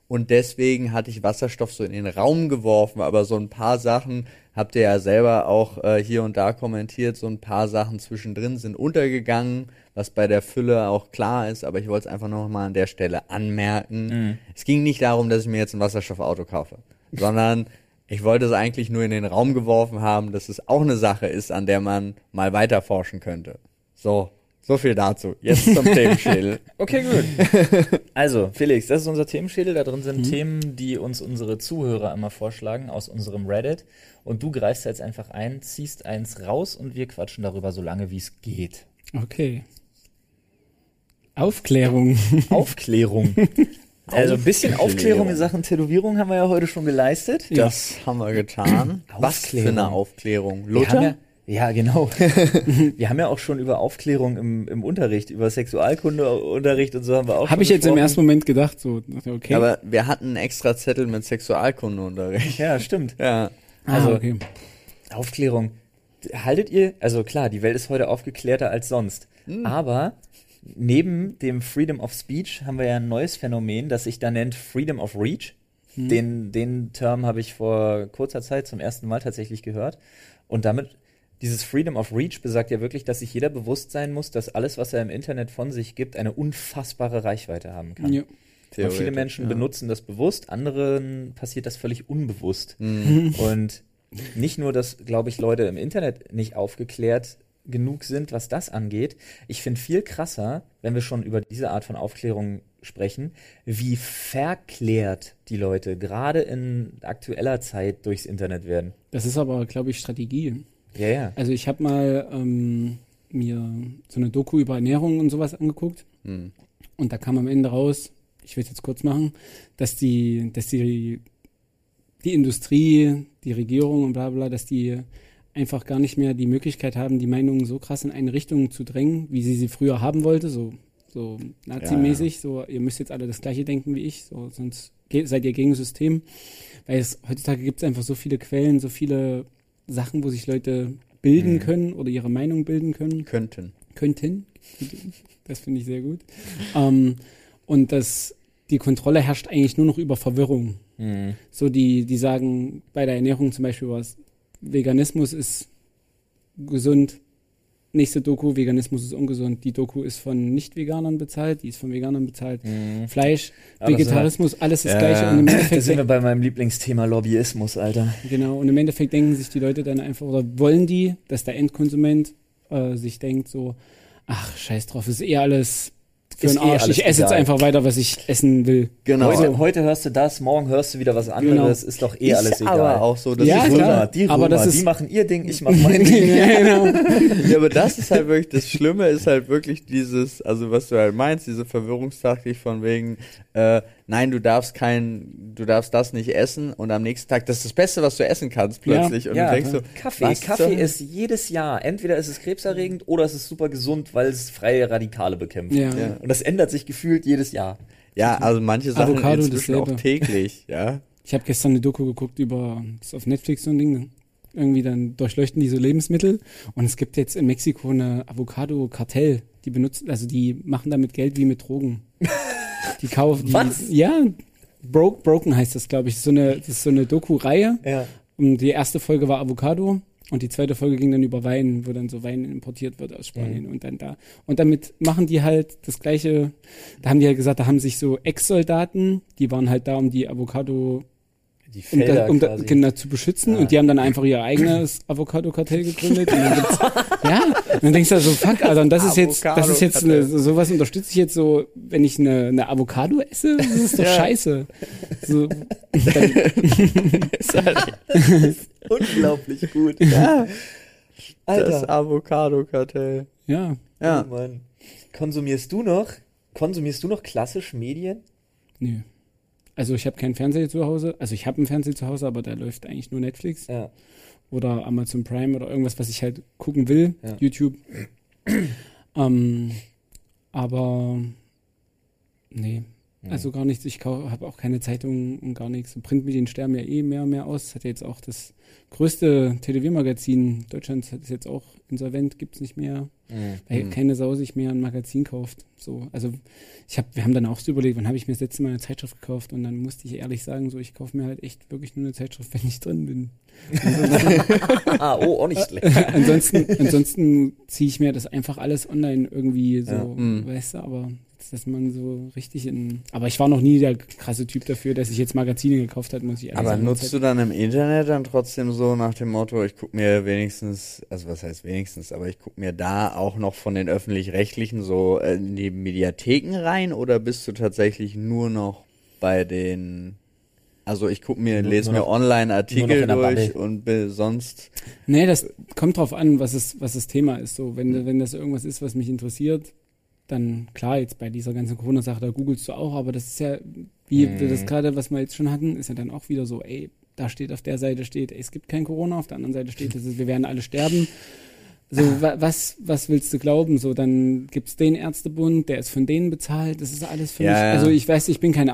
Und deswegen hatte ich Wasserstoff so in den Raum geworfen, aber so ein paar Sachen habt ihr ja selber auch äh, hier und da kommentiert, so ein paar Sachen zwischendrin sind untergegangen, was bei der Fülle auch klar ist, aber ich wollte es einfach noch mal an der Stelle anmerken. Es ging nicht darum, dass ich mir jetzt ein Wasserstoffauto kaufe, sondern ich wollte es eigentlich nur in den Raum geworfen haben, dass es auch eine Sache ist, an der man mal weiter forschen könnte. So, so viel dazu. Jetzt zum Themenschädel. Okay, gut. Also, Felix, das ist unser Themenschädel. Da drin sind Mhm. Themen, die uns unsere Zuhörer immer vorschlagen aus unserem Reddit. Und du greifst jetzt einfach ein, ziehst eins raus und wir quatschen darüber so lange, wie es geht. Okay. Aufklärung. Aufklärung. Also ein bisschen Aufklärung in Sachen Tätowierung haben wir ja heute schon geleistet. Das haben wir getan. Was für eine Aufklärung. Wir haben Luther? Ja, genau. wir haben ja auch schon über Aufklärung im, im Unterricht, über Sexualkundeunterricht und so haben wir auch Habe ich jetzt im gesprochen. ersten Moment gedacht, so, okay. Aber wir hatten einen extra Zettel mit Sexualkundeunterricht. Ja, stimmt. Ja. also- ah, okay. Aufklärung. Haltet ihr, also klar, die Welt ist heute aufgeklärter als sonst. Aber neben dem Freedom of Speech haben wir ja ein neues Phänomen, das sich da nennt Freedom of Reach. Den, den Term habe ich vor kurzer Zeit zum ersten Mal tatsächlich gehört. Und damit, dieses Freedom of Reach besagt ja wirklich, dass sich jeder bewusst sein muss, dass alles, was er im Internet von sich gibt, eine unfassbare Reichweite haben kann. Ja. Und viele Menschen ja. benutzen das bewusst, anderen passiert das völlig unbewusst. Mhm. Und nicht nur, dass, glaube ich, Leute im Internet nicht aufgeklärt genug sind, was das angeht. Ich finde viel krasser, wenn wir schon über diese Art von Aufklärung sprechen, wie verklärt die Leute gerade in aktueller Zeit durchs Internet werden. Das ist aber, glaube ich, Strategie. Ja, ja. Also ich habe mal ähm, mir so eine Doku über Ernährung und sowas angeguckt Hm. und da kam am Ende raus, ich will es jetzt kurz machen, dass die, dass die, die Industrie, die Regierung und bla bla, dass die einfach gar nicht mehr die Möglichkeit haben, die Meinungen so krass in eine Richtung zu drängen, wie sie sie früher haben wollte, so so nazimäßig, so ihr müsst jetzt alle das gleiche denken wie ich, so sonst seid ihr gegen das System. Weil es heutzutage gibt es einfach so viele Quellen, so viele Sachen, wo sich Leute bilden Mhm. können oder ihre Meinung bilden können Könnten. könnten. Das finde ich sehr gut. Ähm, und das, die Kontrolle herrscht eigentlich nur noch über Verwirrung. Mhm. So die, die sagen bei der Ernährung zum Beispiel was, Veganismus ist gesund. Nächste Doku, Veganismus ist ungesund. Die Doku ist von Nicht-Veganern bezahlt, die ist von Veganern bezahlt. Mhm. Fleisch, Aber Vegetarismus, alles das Ja, Gleiche. Und im Da Endeffekt, sind wir bei meinem Lieblingsthema Lobbyismus, Alter. genau, und im Endeffekt denken sich die Leute dann einfach, oder wollen die, dass der Endkonsument äh, sich denkt so, ach, scheiß drauf, ist eh alles für Ist den eh Arsch. alles ich esse jetzt einfach weiter, was ich essen will. Genau. Heute, heute hörst du das, morgen hörst du wieder was anderes, ist doch eh ist alles egal. aber auch so, dass Ja, die klar. Römer, die Aber Römer, das ist- die machen ihr Ding, ich mach mein Ding. ja, genau. Ja, aber das ist halt wirklich, das Schlimme ist halt wirklich dieses, also was du halt meinst, diese Verwirrungstaktik von wegen, äh, nein, du darfst kein, du darfst das nicht essen und am nächsten Tag, das ist das Beste, was du essen kannst plötzlich und Ja, du denkst so, Kaffee. was Kaffee ist jedes Jahr, entweder ist es krebserregend oder es ist super gesund, weil es freie Radikale bekämpft. Ja. Ja. Und das ändert sich gefühlt jedes Jahr. ja, also manche Sachen Avocado inzwischen auch täglich, ja. Ich habe gestern eine Doku geguckt über, das ist auf Netflix so ein Ding, irgendwie dann durchleuchten die so Lebensmittel und es gibt jetzt in Mexiko eine Avocado-Kartell, die benutzen, also die machen damit Geld wie mit Drogen. Die kaufen, die, Was? ja, Broke, Broken heißt das, glaube ich, so eine, das ist so eine Doku-Reihe Ja. und die erste Folge war Avocado und die zweite Folge ging dann über Wein, wo dann so Wein importiert wird aus Spanien und dann da. Und damit machen die halt das gleiche, da haben die ja gesagt, da haben sich so Ex-Soldaten, die waren halt da, um die Avocado Die um, da, Felder um da, quasi. Kinder zu beschützen Ah. und die haben dann einfach ihr eigenes Avocado-Kartell gegründet. Und dann gibt's, ja, und dann denkst du so, fuck, Alter, und das ist jetzt, das ist jetzt eine, sowas unterstütze ich jetzt so, wenn ich eine, eine Avocado esse, das ist doch Ja. scheiße. So, dann, ist halt Unglaublich gut. ja, das Alter. Avocado-Kartell. ja, Ja. Oh Mann. Konsumierst du noch, konsumierst du noch klassisch Medien? nö. Also ich habe keinen Fernseher zu Hause, also ich habe einen Fernseher zu Hause, aber da läuft eigentlich nur Netflix Ja. oder Amazon Prime oder irgendwas, was ich halt gucken will, Ja. YouTube. ähm, aber nee, also gar nichts. Ich habe auch keine Zeitung und gar nichts. Printmedien sterben ja eh mehr und mehr aus. Das hat ja jetzt auch das größte Televier-Magazin Deutschlands ist jetzt auch insolvent, gibt's nicht mehr, weil Mhm. keine Sau sich mehr ein Magazin kauft. So, also ich habe, wir haben dann auch so überlegt, wann habe ich mir das letzte Mal eine Zeitschrift gekauft und dann musste ich ehrlich sagen, so ich kaufe mir halt echt wirklich nur eine Zeitschrift, wenn ich drin bin. ah, oh, auch nicht schlecht. ansonsten, ansonsten ziehe ich mir das einfach alles online irgendwie so, Ja. Mhm. weißt du, aber dass man so richtig in. Aber ich war noch nie der krasse Typ dafür, dass ich jetzt Magazine gekauft hat, muss ich ehrlich Aber sagen. nutzt du dann im Internet dann trotzdem so nach dem Motto, ich guck mir wenigstens, also was heißt wenigstens, aber ich guck mir da auch noch von den öffentlich-rechtlichen so in die Mediatheken rein oder bist du tatsächlich nur noch bei den, also ich guck mir, lese mir in der durch Bubble. und be- sonst, Nee, das kommt drauf an, was es, was das Thema ist. So, wenn, wenn das irgendwas ist, was mich interessiert, dann klar, jetzt bei dieser ganzen Corona-Sache, da googelst du auch, aber das ist ja, wie Mhm. wir das gerade, was wir jetzt schon hatten, ist ja dann auch wieder so, ey, da steht auf der Seite steht, ey, es gibt kein Corona, auf der anderen Seite steht, es ist, wir werden alle sterben. So, wa, was, was willst du glauben? So, dann gibt's den Ärztebund, der ist von denen bezahlt, das ist alles für Ja, mich. Also ich weiß, ich bin kein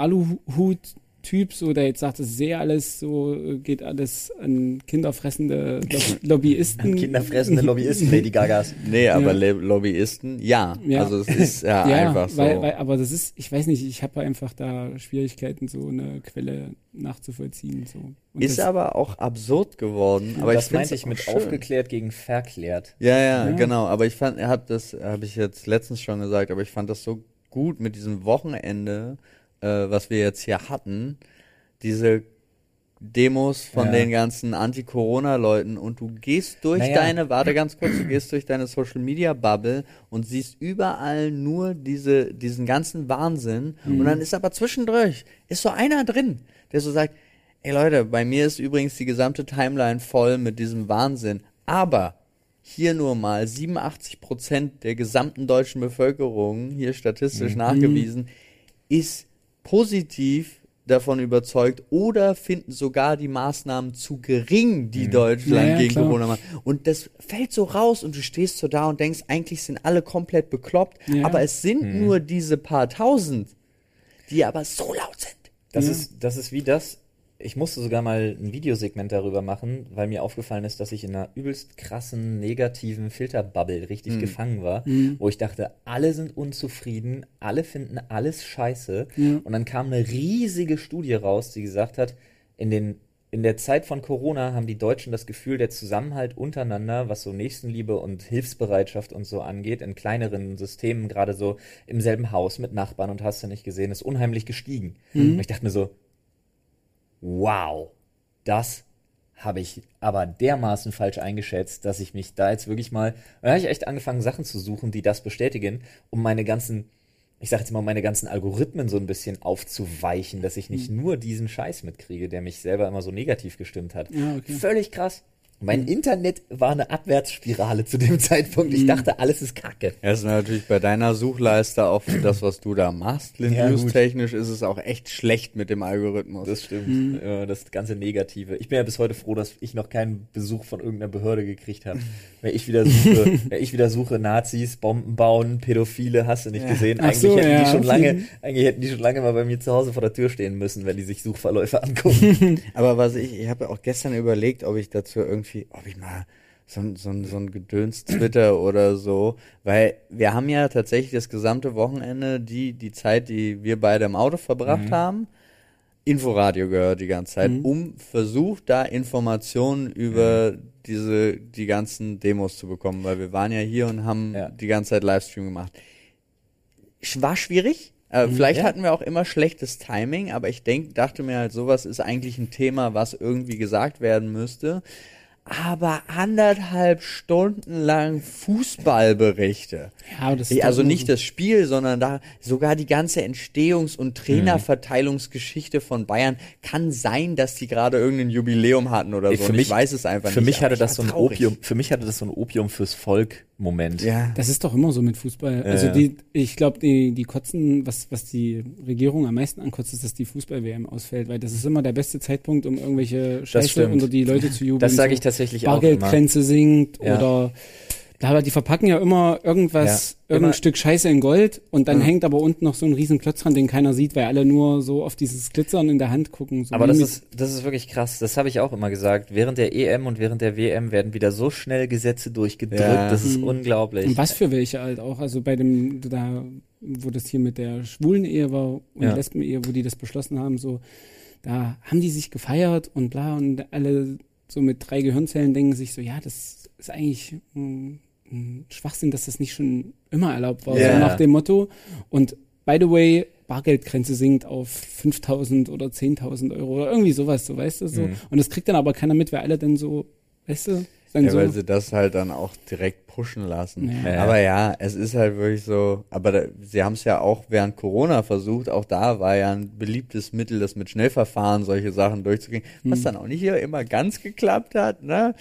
Aluhut-Typ, so, der jetzt sagt, das ist eh alles so, geht alles an kinderfressende Lob Lobbyisten. Kinderfressende Lobbyisten, Lady Gagas. nee, aber Ja. Lobbyisten, ja. Ja. Also es ist ja, Ja, einfach so. weil, weil, aber das ist, ich weiß nicht, ich habe einfach da Schwierigkeiten, so eine Quelle nachzuvollziehen. So. Und ist das, aber auch absurd geworden. Aber das ich meinte ich mit schön. aufgeklärt gegen verklärt. Ja, ja, Ja. genau. Aber ich fand, hab das, habe ich jetzt letztens schon gesagt, aber ich fand das so gut mit diesem Wochenende, äh, was wir jetzt hier hatten, diese Demos von Ja. den ganzen Anti-Corona-Leuten und du gehst durch Naja. deine, warte ganz kurz, du gehst durch deine Social-Media-Bubble und siehst überall nur diese, diesen ganzen Wahnsinn und dann ist aber zwischendurch, ist so einer drin, der so sagt, ey Leute, bei mir ist übrigens die gesamte Timeline voll mit diesem Wahnsinn, aber hier nur mal 87 Prozent der gesamten deutschen Bevölkerung, hier statistisch nachgewiesen, ist positiv davon überzeugt oder finden sogar die Maßnahmen zu gering, die Mhm. Deutschland Ja, ja, gegen klar. Corona macht. Und das fällt so raus und du stehst so da und denkst, eigentlich sind alle komplett bekloppt, Ja. aber es sind Mhm. nur diese paar tausend, die aber so laut sind. Das, ist, das ist wie das. Ich musste sogar mal ein Videosegment darüber machen, weil mir aufgefallen ist, dass ich in einer übelst krassen, negativen Filterbubble richtig gefangen war, wo ich dachte, alle sind unzufrieden, alle finden alles scheiße. Ja. Und dann kam eine riesige Studie raus, die gesagt hat, in den in der Zeit von Corona haben die Deutschen das Gefühl, der Zusammenhalt untereinander, was so Nächstenliebe und Hilfsbereitschaft und so angeht, in kleineren Systemen, gerade so im selben Haus mit Nachbarn und hast du nicht gesehen, ist unheimlich gestiegen. Und ich dachte mir so, wow, das habe ich aber dermaßen falsch eingeschätzt, dass ich mich da jetzt wirklich mal, da habe ich echt angefangen, Sachen zu suchen, die das bestätigen, um meine ganzen, ich sage jetzt mal, meine ganzen Algorithmen so ein bisschen aufzuweichen, dass ich nicht nur diesen Scheiß mitkriege, der mich selber immer so negativ gestimmt hat. Ja, okay. Völlig krass. Mein Internet war eine Abwärtsspirale zu dem Zeitpunkt. Ich dachte, alles ist Kacke. Ja, das ist natürlich bei deiner Suchleiste auch für das, was du da machst. Ja, gut. News-technisch ist es auch echt schlecht mit dem Algorithmus. Das stimmt. Ja, das ganze Negative. Ich bin ja bis heute froh, dass ich noch keinen Besuch von irgendeiner Behörde gekriegt habe. Wenn ich wieder suche, wenn ich wieder suche, Nazis, Bomben bauen, Pädophile, hast du nicht gesehen. Ach Eigentlich so, hätten ja, die schon lange, eigentlich hätten die schon lange mal bei mir zu Hause vor der Tür stehen müssen, wenn die sich Suchverläufe angucken. Aber was ich, ich habe auch gestern überlegt, ob ich dazu irgendwie, ob ich mal so, ein- so, ein- so ein Gedöns Twitter oder so, weil wir haben ja tatsächlich das gesamte Wochenende, die, die Zeit, die wir beide im Auto verbracht haben, Inforadio gehört die ganze Zeit, um versucht, da Informationen über diese, die ganzen Demos zu bekommen, weil wir waren ja hier und haben Ja. die ganze Zeit Livestream gemacht. War schwierig. Äh, vielleicht Ja. hatten wir auch immer schlechtes Timing, aber ich denk, dachte mir halt, sowas ist eigentlich ein Thema, was irgendwie gesagt werden müsste. Aber anderthalb Stunden lang Fußballberichte. Ja, das ist also nicht das Spiel, sondern da sogar die ganze Entstehungs- und Trainerverteilungsgeschichte von Bayern kann sein, dass die gerade irgendein Jubiläum hatten oder Ey, so. für mich- ich weiß es einfach Für nicht. mich hatte das so ein traurig. Opium, für mich hatte das so ein Opium fürs Volk Moment. Ja. Das ist doch immer so mit Fußball. Also ja. die, ich glaube, die, die kotzen, was, was die Regierung am meisten ankotzt, ist, dass die Fußball-WM ausfällt, weil das ist immer der beste Zeitpunkt, um irgendwelche Scheiße unter die Leute zu jubeln. Das sage ich tatsächlich auch. Bargeldgrenze sinkt Ja. oder aber die verpacken ja immer irgendwas, Ja, irgendein immer- Stück Scheiße in Gold und dann Mhm. hängt aber unten noch so ein riesen Klotz dran, den keiner sieht, weil alle nur so auf dieses Glitzern in der Hand gucken. So Aber das ist, das ist wirklich krass. Das habe ich auch immer gesagt. Während der EM und während der WM werden wieder so schnell Gesetze durchgedrückt. Ja. Das ist Mhm. unglaublich. Und was für welche halt auch. Also bei dem, da, wo das hier mit der schwulen Ehe war und Ja. Lesben-Ehe, wo die das beschlossen haben, so, da haben die sich gefeiert und bla und alle so mit drei Gehirnzellen denken sich so, ja, das ist eigentlich ein, ein Schwachsinn, dass das nicht schon immer erlaubt war, Ja. so nach dem Motto. Und by the way, Bargeldgrenze sinkt auf 5000 oder 10.000 Euro oder irgendwie sowas, so weißt du so. Mhm. Und das kriegt dann aber keiner mit, weil alle dann so, weißt du, dann Ja, so. weil sie das halt dann auch direkt pushen lassen. Ja. Ja. Aber ja, es ist halt wirklich so, aber da, sie haben es ja auch während Corona versucht, auch da war ja ein beliebtes Mittel, das mit Schnellverfahren solche Sachen durchzugehen, was Mhm. dann auch nicht immer ganz geklappt hat, ne?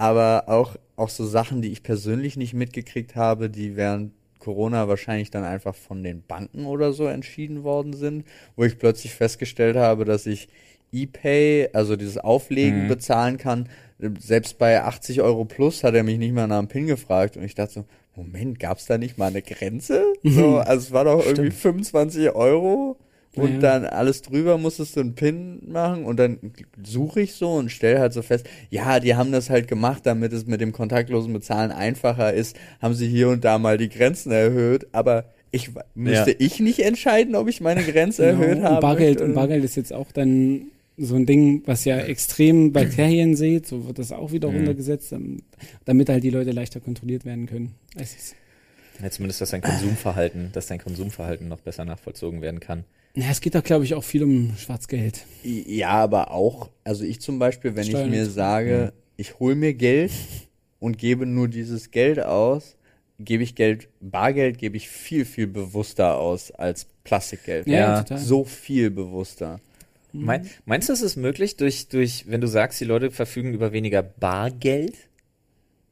Aber auch, auch so Sachen, die ich persönlich nicht mitgekriegt habe, die während Corona wahrscheinlich dann einfach von den Banken oder so entschieden worden sind, wo ich plötzlich festgestellt habe, dass ich ePay, also dieses Auflegen Mhm. bezahlen kann. Selbst bei 80 Euro plus hat er mich nicht mal nach dem PIN gefragt und ich dachte so, Moment, gab's da nicht mal eine Grenze? So, also es war doch irgendwie 25 Euro und Ja. dann alles drüber musstest du einen PIN machen und dann suche ich so und stelle halt so fest, ja, die haben das halt gemacht, damit es mit dem kontaktlosen Bezahlen einfacher ist, haben sie hier und da mal die Grenzen erhöht, aber ich müsste Ja. ich nicht entscheiden, ob ich meine Grenze Genau, erhöht habe. und Bargeld, und Bargeld ist jetzt auch dann so ein Ding, was ja extrem Bakterien sieht, so wird das auch wieder Mhm. runtergesetzt, ähm, damit halt die Leute leichter kontrolliert werden können. Es ist, Ja, zumindest, dass dein Konsumverhalten, dass dein Konsumverhalten noch besser nachvollzogen werden kann. Na, es geht doch, glaube ich, auch viel um Schwarzgeld. Ja, aber auch, also ich zum Beispiel, wenn ich Steuern mir und so. sage, ich hole mir Geld und gebe nur dieses Geld aus, gebe ich Geld, Bargeld gebe ich viel, viel bewusster aus als Plastikgeld. Ja, Ja, total. So viel bewusster. Mein, meinst du, es ist möglich durch, durch, wenn du sagst, die Leute verfügen über weniger Bargeld,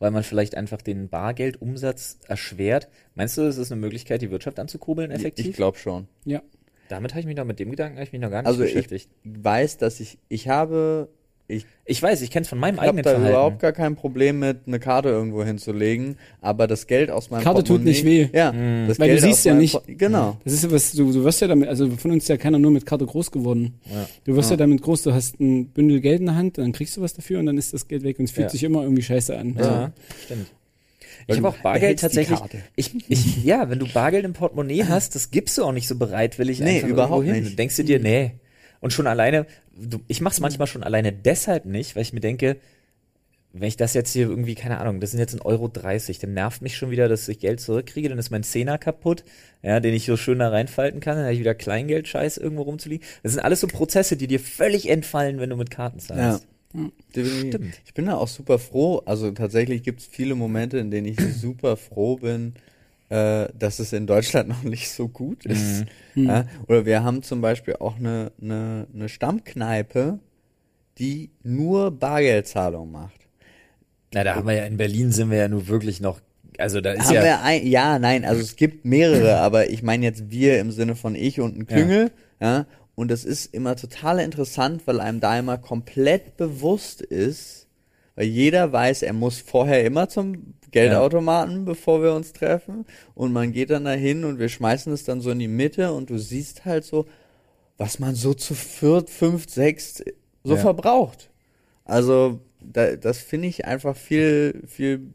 weil man vielleicht einfach den Bargeldumsatz erschwert? Meinst du, es ist eine Möglichkeit, die Wirtschaft anzukurbeln effektiv? Ich glaube schon. Ja. Damit habe ich mich noch, mit dem Gedanken habe ich mich noch gar nicht Also ich beschäftigt. weiß, dass ich, ich habe, ich Ich, weiß, ich kenne es von meinem Ich habe eigenen da Verhalten. überhaupt gar kein Problem mit, eine Karte irgendwo hinzulegen, aber das Geld aus meinem Karte tut Portemonnaie- nicht weh. Ja, Mhm. das Weil du Geld siehst aus ja nicht- Po- Genau. Das ist ja was, du, du wirst ja damit, also von uns ist ja keiner nur mit Karte groß geworden. Ja. Du wirst ja. Ja. damit groß, du hast ein Bündel Geld in der Hand, dann kriegst du was dafür und dann ist das Geld weg und es fühlt Ja. sich immer irgendwie scheiße an. Ja, stimmt. Ich habe auch Bargeld tatsächlich. Ich, ich, ja, wenn du Bargeld im Portemonnaie hast, das gibst du auch nicht so bereitwillig Nee, einfach überhaupt irgendwo hin. nicht. Du denkst du dir, nee. Und schon alleine, du, ich mach's manchmal schon alleine deshalb nicht, weil ich mir denke, wenn ich das jetzt hier irgendwie, keine Ahnung, das sind jetzt ein Euro 30, dann nervt mich schon wieder, dass ich Geld zurückkriege, dann ist mein Zehner kaputt, ja, den ich so schön da reinfalten kann, dann habe ich wieder Kleingeld-Scheiß irgendwo rumzuliegen. Das sind alles so Prozesse, die dir völlig entfallen, wenn du mit Karten Ja. zahlst. Definitiv. Stimmt. Ich bin da auch super froh. Also tatsächlich gibt es viele Momente, in denen ich super froh bin, äh, dass es in Deutschland noch nicht so gut ist. Mhm. Ja? Oder wir haben zum Beispiel auch eine, eine, eine Stammkneipe, die nur Bargeldzahlung macht. Na, da haben wir ja in Berlin sind wir ja nur wirklich noch, also da ist Haben ja, wir ein, ja, nein, also es gibt mehrere, aber ich meine jetzt wir im Sinne von ich und ein Klüngel, ja. Und das ist immer total interessant, weil einem da immer komplett bewusst ist, weil jeder weiß, er muss vorher immer zum Geldautomaten, bevor wir uns treffen. Und man geht dann dahin und wir schmeißen es dann so in die Mitte und du siehst halt so, was man so zu viert, fünft, sechs so Ja. verbraucht. Also, da, das finde ich einfach viel, viel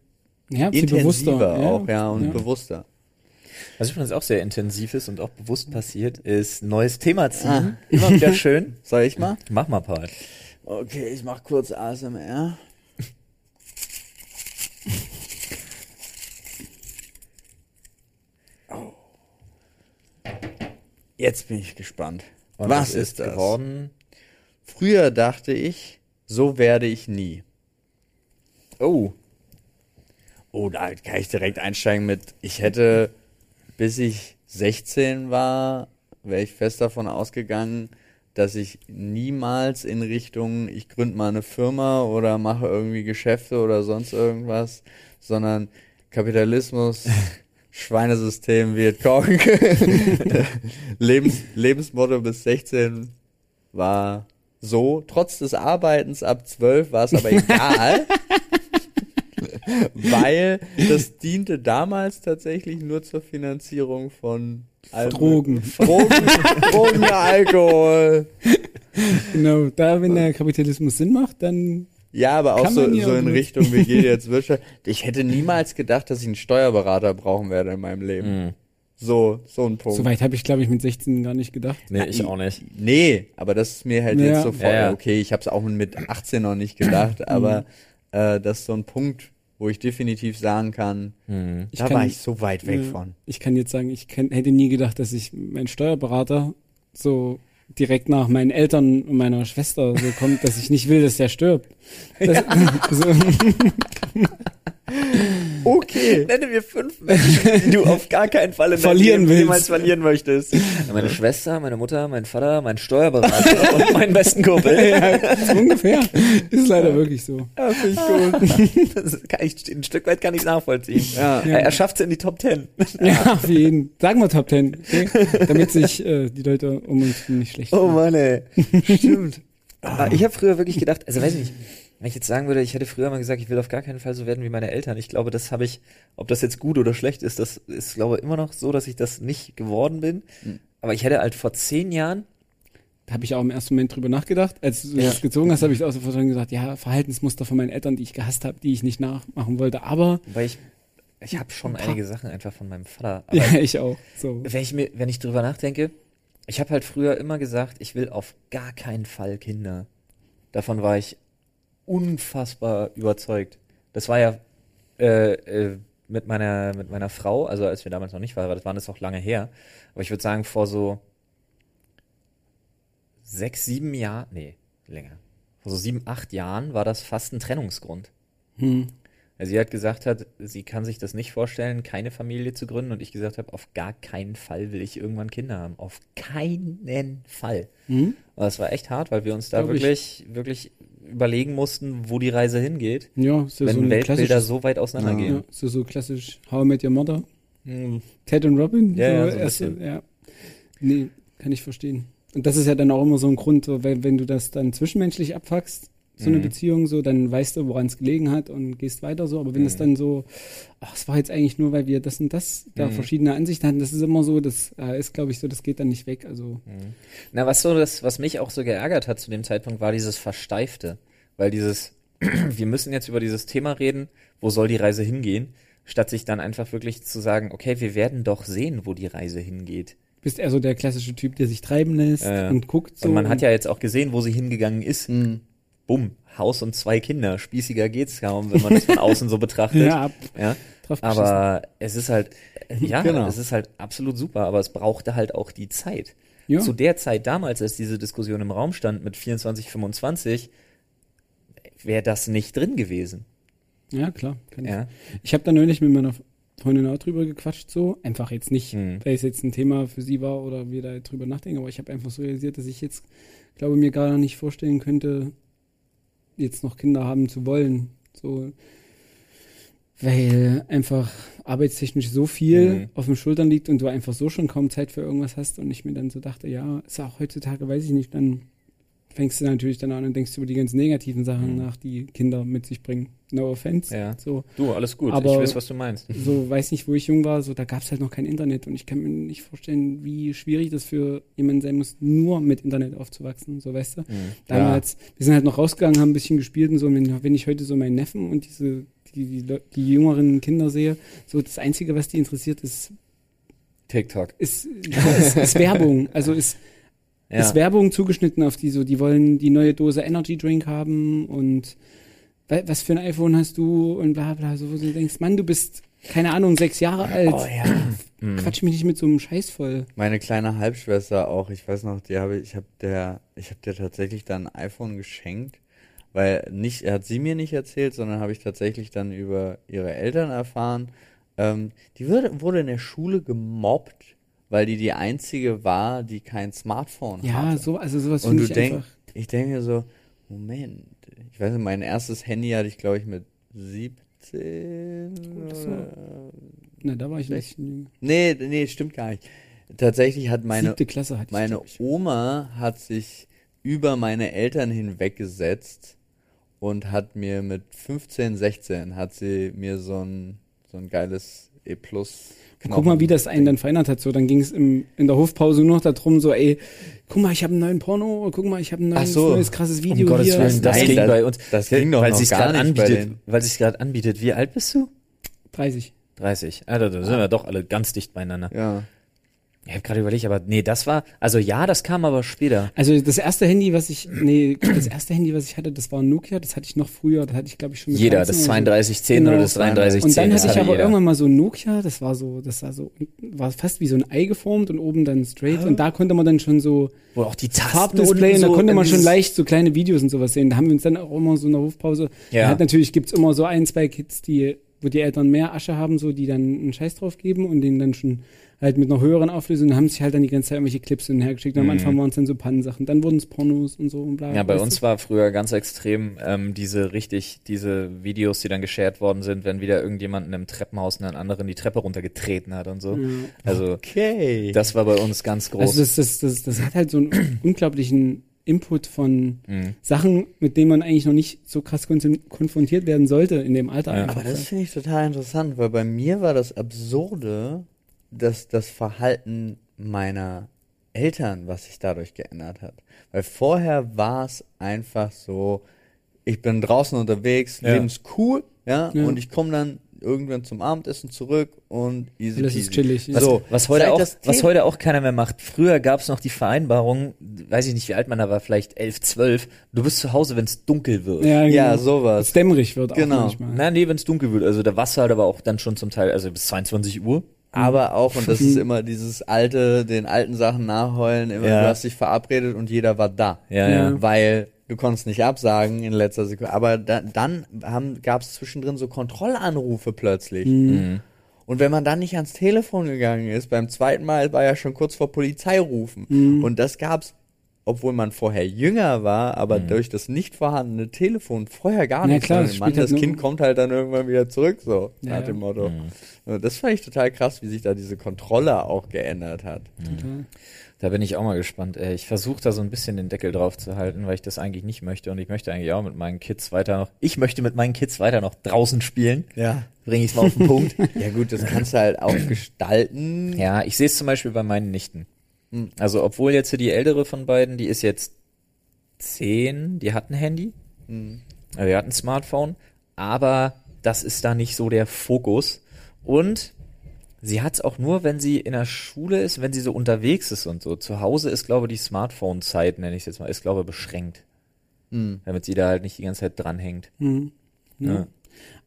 Ja, intensiver auch, ja, und ja. bewusster. Was übrigens auch sehr intensiv ist und auch bewusst passiert, ist neues Thema ziehen. Ah. Immer wieder schön. Soll ich mal? Mach mal, Paul. Okay, ich mach kurz ASMR. Oh. Jetzt bin ich gespannt. Und Was es ist das? geworden? Früher dachte ich, so werde ich nie. Oh. Oh, da kann ich direkt einsteigen mit, ich hätte, bis ich 16 war, wäre ich fest davon ausgegangen, dass ich niemals in Richtung, ich gründe mal eine Firma oder mache irgendwie Geschäfte oder sonst irgendwas, sondern Kapitalismus, Schweinesystem wird Kong. Lebens, Lebensmotto bis 16 war so. Trotz des Arbeitens ab 12 war es aber egal. weil das diente damals tatsächlich nur zur Finanzierung von allem- Drogen. Drogen, Drogen, Alkohol. Genau, da wenn der Kapitalismus Sinn macht, dann Ja, aber auch so, so in. Richtung, wie geht jetzt Wirtschaft. Ich hätte niemals gedacht, dass ich einen Steuerberater brauchen werde in meinem Leben. Hm. So, so ein Punkt. so weit habe ich glaube ich mit 16 gar nicht gedacht. Nee, ich auch nicht. Nee, aber das ist mir halt Ja. jetzt so vor, Ja, ja. okay, ich habe es auch mit 18 noch nicht gedacht, aber äh, das ist so ein Punkt, wo ich definitiv sagen kann, Hm. Ich da kann- war ich so weit weg Ja. von. Ich kann jetzt sagen, ich kenn, hätte nie gedacht, dass ich mein Steuerberater so direkt nach meinen Eltern und meiner Schwester so kommt, dass ich nicht will, dass der stirbt. Das, so, Okay. Nenne mir fünf Menschen, die du auf gar keinen Fall in deinem Verlieren Leben willst. jemals verlieren möchtest. Meine Schwester, meine Mutter, mein Vater, mein Steuerberater und meinen besten Kumpel. ja, so ungefähr. Ist leider wirklich so. Ja, finde ich gut. Das kann ich, ein Stück weit kann ich nachvollziehen. Ja. Er, er schafft es in die Top Ten. Ja, für jeden. Sagen wir Top 10, okay? Damit sich äh, die Leute um uns nicht schlecht Oh. Mann, ey. Stimmt. Aber ich habe früher wirklich gedacht, also weiß ich nicht, wenn ich jetzt sagen würde, ich hätte früher mal gesagt, ich will auf gar keinen Fall so werden wie meine Eltern. Ich glaube, das habe ich, ob das jetzt gut oder schlecht ist, das ist, glaube ich, immer noch so, dass ich das nicht geworden bin. Mhm. Aber ich hätte halt vor zehn Jahren, Da habe ich auch im ersten Moment drüber nachgedacht. Als du Ja. das gezogen hast, habe ich auch sofort gesagt, ja, Verhaltensmuster von meinen Eltern, die ich gehasst habe, die ich nicht nachmachen wollte. Aber weil ich, ich habe schon einige Sachen einfach von meinem Vater. Aber ja, ich auch. So. wenn ich mir, wenn ich drüber nachdenke, ich habe halt früher immer gesagt, ich will auf gar keinen Fall Kinder. Davon war ich unfassbar überzeugt. Das war ja äh, äh, mit meiner mit meiner Frau, also als wir damals noch nicht verheiratet waren, das ist auch lange her. Aber ich würde sagen vor so sechs, sieben Jahren, nee, länger. Vor so sieben, acht Jahren war das fast ein Trennungsgrund. Hm. Weil sie hat gesagt hat, sie kann sich das nicht vorstellen, keine Familie zu gründen. Und ich gesagt habe, auf gar keinen Fall will ich irgendwann Kinder haben. Auf keinen Fall. Hm? Aber es war echt hart, weil wir uns da Glaub ich. wirklich, wirklich überlegen mussten, wo die Reise hingeht, Ja, ist ja wenn so ein Weltbilder so weit auseinandergehen. ja, so, so klassisch How I Met Your Mother. Hm. Ted und Robin. Ja, ja, so erste, ja. Nee, kann ich verstehen. Und das ist ja dann auch immer so ein Grund, so, wenn, wenn du das dann zwischenmenschlich abfuckst, so eine Mhm. Beziehung, so, dann weißt du, woran es gelegen hat und gehst weiter so. Aber wenn es Mhm. dann so, ach, es war jetzt eigentlich nur, weil wir das und das da Mhm. verschiedene Ansichten hatten, das ist immer so, das äh, ist, glaube ich, so, das geht dann nicht weg. Also, Na, was so das, was mich auch so geärgert hat zu dem Zeitpunkt, war dieses Versteifte. Weil dieses, wir müssen jetzt über dieses Thema reden, wo soll die Reise hingehen, statt sich dann einfach wirklich zu sagen, okay, wir werden doch sehen, wo die Reise hingeht. bist eher so der klassische Typ, der sich treiben lässt ja. und guckt so. und man hat ja jetzt auch gesehen, wo sie hingegangen ist. Hm. Bumm, Haus und zwei Kinder. Spießiger geht's kaum, wenn man das von außen so betrachtet. ja, Ja. Aber es ist halt, ja, Genau. es ist halt absolut super, aber es brauchte halt auch die Zeit. ja. Zu der Zeit damals, als diese Diskussion im Raum stand mit 24, 25, wäre das nicht drin gewesen. ja, klar. Ja. Ich, ich habe da neulich mit meiner Freundin auch drüber gequatscht, so. Einfach jetzt nicht, Hm. weil es jetzt ein Thema für sie war oder wir da drüber nachdenken, aber ich habe einfach so realisiert, dass ich jetzt, glaube mir gar nicht vorstellen könnte, jetzt noch Kinder haben zu wollen. So, weil einfach arbeitstechnisch so viel Mhm. auf den Schultern liegt und du einfach so schon kaum Zeit für irgendwas hast und ich mir dann so dachte, ja, ist auch heutzutage, weiß ich nicht, dann fängst du natürlich dann an und denkst über die ganzen negativen Sachen Mhm. nach, die Kinder mit sich bringen. No offense. Ja. So, Du, alles gut. Aber- ich weiß, was du meinst. so weiß nicht, wo ich jung war, so da gab es halt noch kein Internet und ich kann mir nicht vorstellen, wie schwierig das für jemanden sein muss, nur mit Internet aufzuwachsen, so weißt du. Mhm. Damals, wir sind halt noch rausgegangen, haben ein bisschen gespielt und so, und wenn, wenn ich heute so meinen Neffen und diese, die, die, Leu- die jüngeren Kinder sehe, so das Einzige, was die interessiert, ist, TikTok. ist, ist, ist Werbung. Also ist, Ja. ist Werbung zugeschnitten auf die so, die wollen die neue Dose Energy Drink haben und wa- was für ein iPhone hast du und bla bla, so wo du denkst, Mann, du bist, keine Ahnung, sechs Jahre alt. oh ja. Quatsch mich nicht mit so einem Scheiß voll. Meine kleine Halbschwester auch, ich weiß noch, die habe ich habe der ich habe der tatsächlich dann ein iPhone geschenkt, weil nicht hat sie mir nicht erzählt, sondern habe ich tatsächlich dann über ihre Eltern erfahren. Ähm, die wurde, wurde in der Schule gemobbt, weil die die einzige war, die kein Smartphone Ja, hatte. so, also sowas Und finde du ich denkst, einfach. ich denke mir so, Moment, ich weiß nicht, mein erstes Handy hatte ich glaube ich mit 17. Ach so. oder- Na, da war ich nicht. Nee, nee, stimmt gar nicht. Tatsächlich hat meine hatte meine ich. Oma hat sich über meine Eltern hinweggesetzt und hat mir mit 15, 16 hat sie mir so ein, so ein geiles E Plus. Guck mal, wie das einen dann verändert hat. So, dann ging es in der Hofpause nur noch darum, so, ey, guck mal, ich habe einen neuen Porno, guck mal, ich habe ein neues, so. neues krasses Um Video Gottes hier. Willen, das Nein, ging das- bei uns. das ging doch weil gar gerade nicht bei anbietet, weil sich's gerade anbietet. Wie alt bist du? 30. 30. Ah, da, da sind wir doch alle ganz dicht beieinander. Ja. Ich habe gerade überlegt, aber nee, das war, also ja, das kam aber später. Also das erste Handy, was ich, nee, das erste Handy, was ich hatte, das war ein Nokia, das hatte ich noch früher, das hatte ich glaube ich schon mit Jeder, 13 das oder so. 3210 Genau. oder das 3310. Und dann hatte ich aber jeder. irgendwann mal so ein Nokia, das war so, das war so, war fast wie so ein Ei geformt und oben dann straight und da konnte man dann schon so wo auch die Tasten Farbdisplay unten und da konnte man schon leicht so kleine Videos und sowas sehen. Da haben wir uns dann auch immer so in der Hofpause. Ja. Ja. Hat natürlich gibt's immer so ein, zwei Kids, die, wo die Eltern mehr Asche haben, so die dann einen Scheiß drauf geben und denen dann schon halt mit einer höheren Auflösung haben sich halt dann die ganze Zeit irgendwelche Clips hin und her geschickt. Und am Mhm. Anfang waren es dann so Pannensachen, dann wurden es Pornos und so und bla. Ja, bei uns war früher ganz extrem ähm, diese richtig, diese Videos, die dann geshared worden sind, wenn wieder irgendjemand in einem Treppenhaus einen anderen die Treppe runtergetreten hat und so. Ja. Also Okay. das war bei uns ganz groß. Also das, das, das, das hat halt so einen unglaublichen Input von Mhm. Sachen, mit denen man eigentlich noch nicht so krass kon konfrontiert werden sollte in dem Alter. Ja. einfach. Aber das finde ich total interessant, weil bei mir war das Absurde, dass das Verhalten meiner Eltern, was sich dadurch geändert hat. Weil vorher war es einfach so, ich bin draußen unterwegs, Ja. Leben ist cool, ja, Ja. und ich komme dann irgendwann zum Abendessen zurück und easy peasy. ist chillig. Was, So, was, heute auch, das was heute auch keiner mehr macht. Früher gab es noch die Vereinbarung, weiß ich nicht, wie alt man da war, vielleicht elf, zwölf. Du bist zu Hause, wenn es dunkel wird. Ja, Ja, genau. sowas. es dämmerig wird auch Genau. manchmal. Nein, nee, wenn es dunkel wird. Also da warst du halt aber auch dann schon zum Teil, also bis 22 Uhr. Aber auch, und das ist immer dieses alte, den alten Sachen nachheulen, immer, Ja. du hast dich verabredet und jeder war da. Ja, Ja. ja. Weil du konntest nicht absagen in letzter Sekunde. Aber da, dann gab es zwischendrin so Kontrollanrufe plötzlich. Mhm. Und wenn man dann nicht ans Telefon gegangen ist, beim zweiten Mal war ja schon kurz vor Polizeirufen. Mhm. Und das gab's obwohl man vorher jünger war, aber Mhm. durch das nicht vorhandene Telefon vorher gar nicht. klar, sondern das Mann, halt das Kind kommt halt dann irgendwann wieder zurück, so Ja, nach ja. dem Motto. Mhm. Also Das fand ich total krass, wie sich da diese Kontrolle auch geändert hat. Total. Da bin ich auch mal gespannt. Ey. Ich versuche da so ein bisschen den Deckel drauf zu halten, weil ich das eigentlich nicht möchte. Und ich möchte eigentlich auch mit meinen Kids weiter noch. Ich möchte mit meinen Kids weiter noch draußen spielen. Ja. Bringe ich es mal auf den Punkt. Ja gut, das kannst du halt auch gestalten. Ja, ich sehe es zum Beispiel bei meinen Nichten. Hm. Also, obwohl jetzt die ältere von beiden, die ist jetzt zehn, die hat ein Handy, Hm. also die hat ein Smartphone, aber das ist da nicht so der Fokus. Und sie hat es auch nur, wenn sie in der Schule ist, wenn sie so unterwegs ist und so. Zu Hause ist, glaube ich, die Smartphone-Zeit, nenne ich es jetzt mal, ist, glaube ich, beschränkt. Hm. Damit sie da halt nicht die ganze Zeit dranhängt. Mhm. Ja. Ja.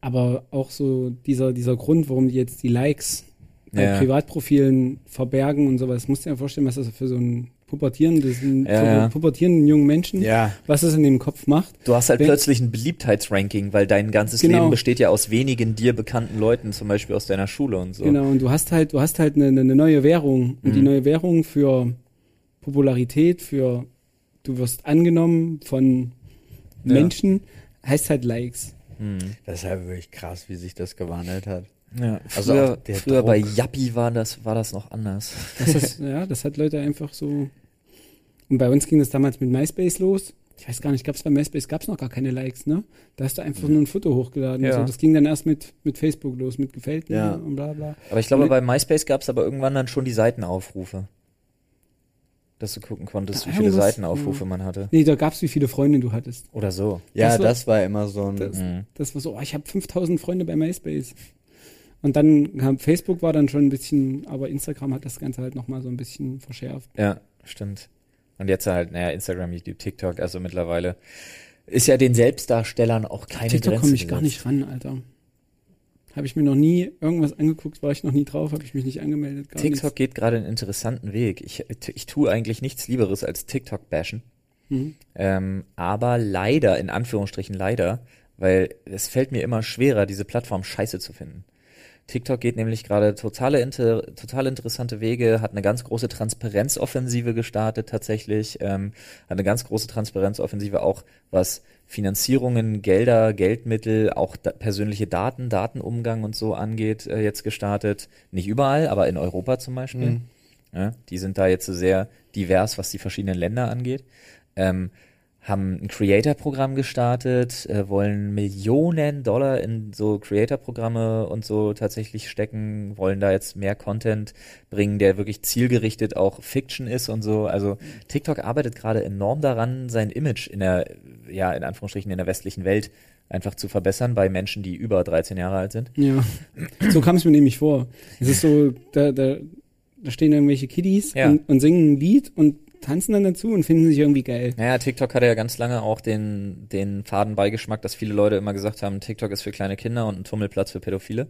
Aber auch so dieser, dieser Grund, warum die jetzt die Likes bei Ja. Privatprofilen verbergen und sowas, musst du dir vorstellen, was das für so ein pubertierendes, Ja, pu- ja. pubertierenden jungen Menschen, Ja. was das in dem Kopf macht. Du hast halt Wenn- plötzlich ein Beliebtheitsranking, weil dein ganzes Genau. Leben besteht ja aus wenigen dir bekannten Leuten, zum Beispiel aus deiner Schule und so. Genau, und du hast halt, du hast halt eine, eine neue Währung. Und die Mhm. neue Währung für Popularität, für du wirst angenommen von Ja. Menschen, heißt halt Likes. Hm. Das ist halt wirklich krass, wie sich das gewandelt hat. Ja, Also früher, früher bei. Yappi war das, war das noch anders. Das ist, ja, das hat Leute einfach so. Und bei uns ging das damals mit MySpace los. Ich weiß gar nicht, gab's bei MySpace gab's noch gar keine Likes, ne? Da hast du einfach nur ein Foto hochgeladen. Ja. So, das ging dann erst mit, mit Facebook los, mit gefällt mir Ja. und bla bla. Aber ich glaube, bei MySpace gab es aber irgendwann dann schon die Seitenaufrufe. Dass du gucken konntest, wie Ja, viele Seitenaufrufe ja. man hatte. Nee, da gab's, wie viele Freunde du hattest. Oder so. Ja, Das das war- war, immer so ein. Das- Mhm. Das war so, oh, ich habe 5000 Freunde bei MySpace. Und dann kam Facebook war dann schon ein bisschen, aber Instagram hat das Ganze halt nochmal so ein bisschen verschärft. Ja, stimmt. Und jetzt halt, naja, Instagram, YouTube, TikTok, also mittlerweile ist ja den Selbstdarstellern auch keine TikTok Grenze komme ich gar nicht ran, Alter. Habe ich mir noch nie irgendwas angeguckt, war ich noch nie drauf, habe ich mich nicht angemeldet. TikTok geht gerade einen interessanten Weg. Ich, ich tue eigentlich nichts Lieberes als TikTok bashen. nichts. Mhm. Ähm, aber leider, in Anführungsstrichen leider, weil es fällt mir immer schwerer, diese Plattform scheiße zu finden. TikTok geht nämlich gerade totale inter, total interessante Wege, hat eine ganz große Transparenzoffensive gestartet tatsächlich, ähm, hat eine ganz große Transparenzoffensive auch, was Finanzierungen, Gelder, Geldmittel, auch da, persönliche Daten, Datenumgang und so angeht, äh, jetzt gestartet. Nicht überall, aber in Europa zum Beispiel. Mhm. Ja, die sind da jetzt so sehr divers, was die verschiedenen Länder angeht. Ähm, haben ein Creator-Programm gestartet, äh, wollen Millionen Dollar in so Creator-Programme und so tatsächlich stecken, wollen da jetzt mehr Content bringen, der wirklich zielgerichtet auch Fiction ist und so. Also TikTok arbeitet gerade enorm daran, sein Image in der, ja, in Anführungsstrichen in der westlichen Welt einfach zu verbessern bei Menschen, die über 13 Jahre alt sind. Ja, so kam es mir nämlich vor. Es ist so, da, da, da stehen irgendwelche Kiddies Ja. und, und singen ein Lied und tanzen dann dazu und finden sich irgendwie geil. Naja, TikTok hatte ja ganz lange auch den, den faden Beigeschmack, dass viele Leute immer gesagt haben, TikTok ist für kleine Kinder und ein Tummelplatz für Pädophile.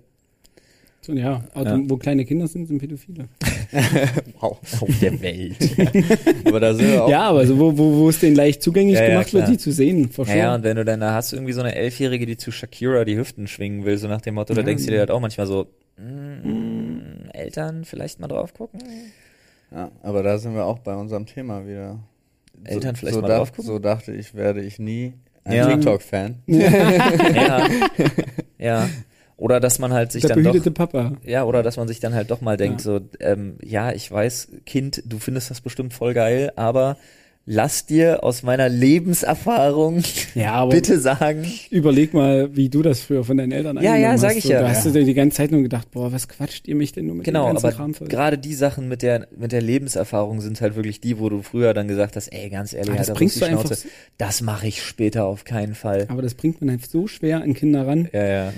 So, ja, Auto, Ja. wo kleine Kinder sind, sind Pädophile. Wow. Auf der Welt. Aber da sind wir auch. Ja, aber so, wo, wo, wo es denen leicht zugänglich Ja, ja, gemacht wird, klar. die zu sehen, sure. Naja, und wenn du dann da hast, irgendwie so eine Elfjährige, die zu Shakira die Hüften schwingen will, so nach dem Motto, da Ja. denkst du dir halt auch manchmal so, mm, Eltern vielleicht mal drauf gucken. Ja, aber da sind wir auch bei unserem Thema wieder. Eltern vielleicht so mal dach- drauf gucken? So dachte ich, werde ich nie ein Ja. TikTok-Fan. ja. ja. Oder dass man halt sich der dann doch Papa. Ja, oder dass man sich dann halt doch mal denkt, Ja. so, ähm, ja, ich weiß, Kind, du findest das bestimmt voll geil, aber lass dir aus meiner Lebenserfahrung Ja, aber bitte sagen, überleg mal, wie du das früher von deinen Eltern Ja, angenommen ja, hast. sag ich so, ja. Da hast Ja. du dir die ganze Zeit nur gedacht, boah, was quatscht ihr mich denn nur mit genau, dem ganzen aber Kram voll? gerade die Sachen mit der, mit der Lebenserfahrung sind halt wirklich die, wo du früher dann gesagt hast, ey, ganz ehrlich, Aber das Alter, bringst du einfach, Schnauze, das mache ich später auf keinen Fall. aber das bringt man halt so schwer an Kinder ran. Ja, ja.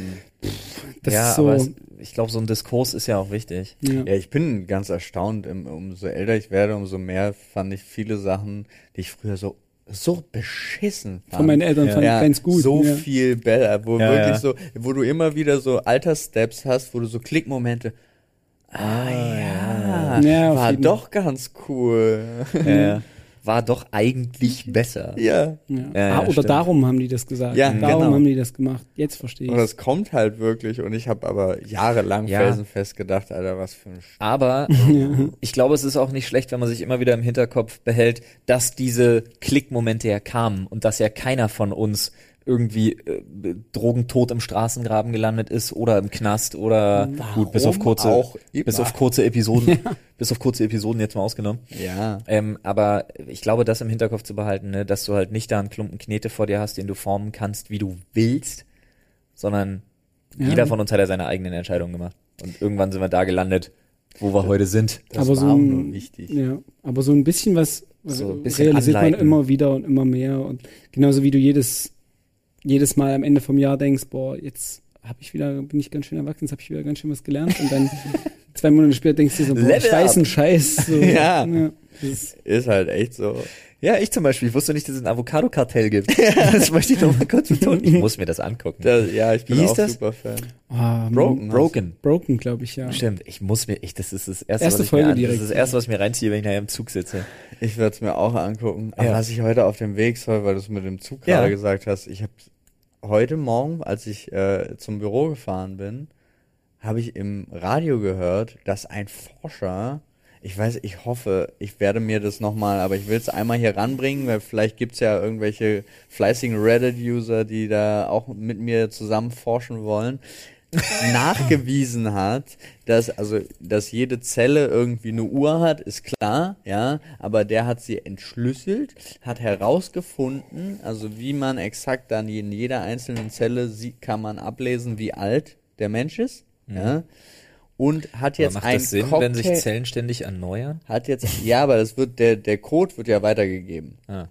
Das ja, ist so, aber es, ich glaube, so ein Diskurs ist ja auch wichtig. ja. Ja, ich bin ganz erstaunt. Im- Umso älter ich werde, umso mehr fand ich viele Sachen, die ich früher so so beschissen fand. von meinen Eltern Ja. fand ich ganz gut. So ja. viel besser, wo Ja, wirklich ja. so, wo du immer wieder so Alterssteps hast, wo du so Klickmomente. Ah, ja, Ja, war doch ganz cool. Ja, ja. war doch eigentlich besser. Ja. Ja. Ah, oder stimmt. darum haben die das gesagt. Ja, darum genau. haben die das gemacht. Jetzt verstehe ich. Und das kommt halt wirklich. Und ich habe aber jahrelang Ja. felsenfest gedacht, Alter, was für ein Sch Aber ich glaube, es ist auch nicht schlecht, wenn man sich immer wieder im Hinterkopf behält, dass diese Klickmomente ja kamen und dass ja keiner von uns irgendwie äh, drogentot im Straßengraben gelandet ist oder im Knast oder gut, bis auf Warum kurze, bis auf kurze Episoden, bis auf kurze Episoden jetzt mal ausgenommen. Ja. Ähm, aber ich glaube, das im Hinterkopf zu behalten, ne, dass du halt nicht da einen Klumpen Knete vor dir hast, den du formen kannst, wie du willst, sondern Ja. jeder von uns hat ja seine eigenen Entscheidungen gemacht. Und irgendwann sind wir da gelandet, wo wir heute sind. Das aber war so auch ein, nur wichtig. Ja, aber so ein bisschen was So ein bisschen realisiert anleiten. man immer wieder und immer mehr. Und genauso wie du jedes, jedes Mal am Ende vom Jahr denkst, boah, jetzt habe ich wieder, bin ich ganz schön erwachsen, jetzt habe ich wieder ganz schön was gelernt. Und dann zwei Monate später denkst du so, boah, Level ich weiß up. einen Scheiß. So, Ja. das ist, Ist halt echt so. Ja, ich zum Beispiel. Ich wusste nicht, dass es ein Avocado-Kartell gibt. das möchte ich noch mal kurz betonen. Ich muss mir das angucken. Das, ja, ich bin Wie hieß auch das? super Fan. oh, Broken. Broken. Broken, glaube ich, ja. Stimmt, ich muss mir, ich, das ist das erste, Erste was ich Folge mir an, direkt. Das ist das erste, was ich mir reinziehe, wenn ich nachher im Zug sitze. Ich werde es mir auch angucken. Aber Ja. was ich heute auf dem Weg soll, weil du es mit dem Zug Ja. gerade gesagt hast, ich habe heute Morgen, als ich äh, zum Büro gefahren bin, habe ich im Radio gehört, dass ein Forscher, ich weiß, ich hoffe, ich werde mir das nochmal, aber ich will es einmal hier ranbringen, weil vielleicht gibt's ja irgendwelche fleißigen Reddit-User, die da auch mit mir zusammen forschen wollen, nachgewiesen hat, dass also dass jede Zelle irgendwie eine Uhr hat, ist klar, ja, aber der hat sie entschlüsselt, hat herausgefunden, also wie man exakt dann in jeder einzelnen Zelle sieht, kann man ablesen, wie alt der Mensch ist, ja. Und hat Aber jetzt macht ein das Sinn, Cocktail, wenn sich Zellen ständig erneuern? hat jetzt ja, aber das wird der der Code wird ja weitergegeben Ah.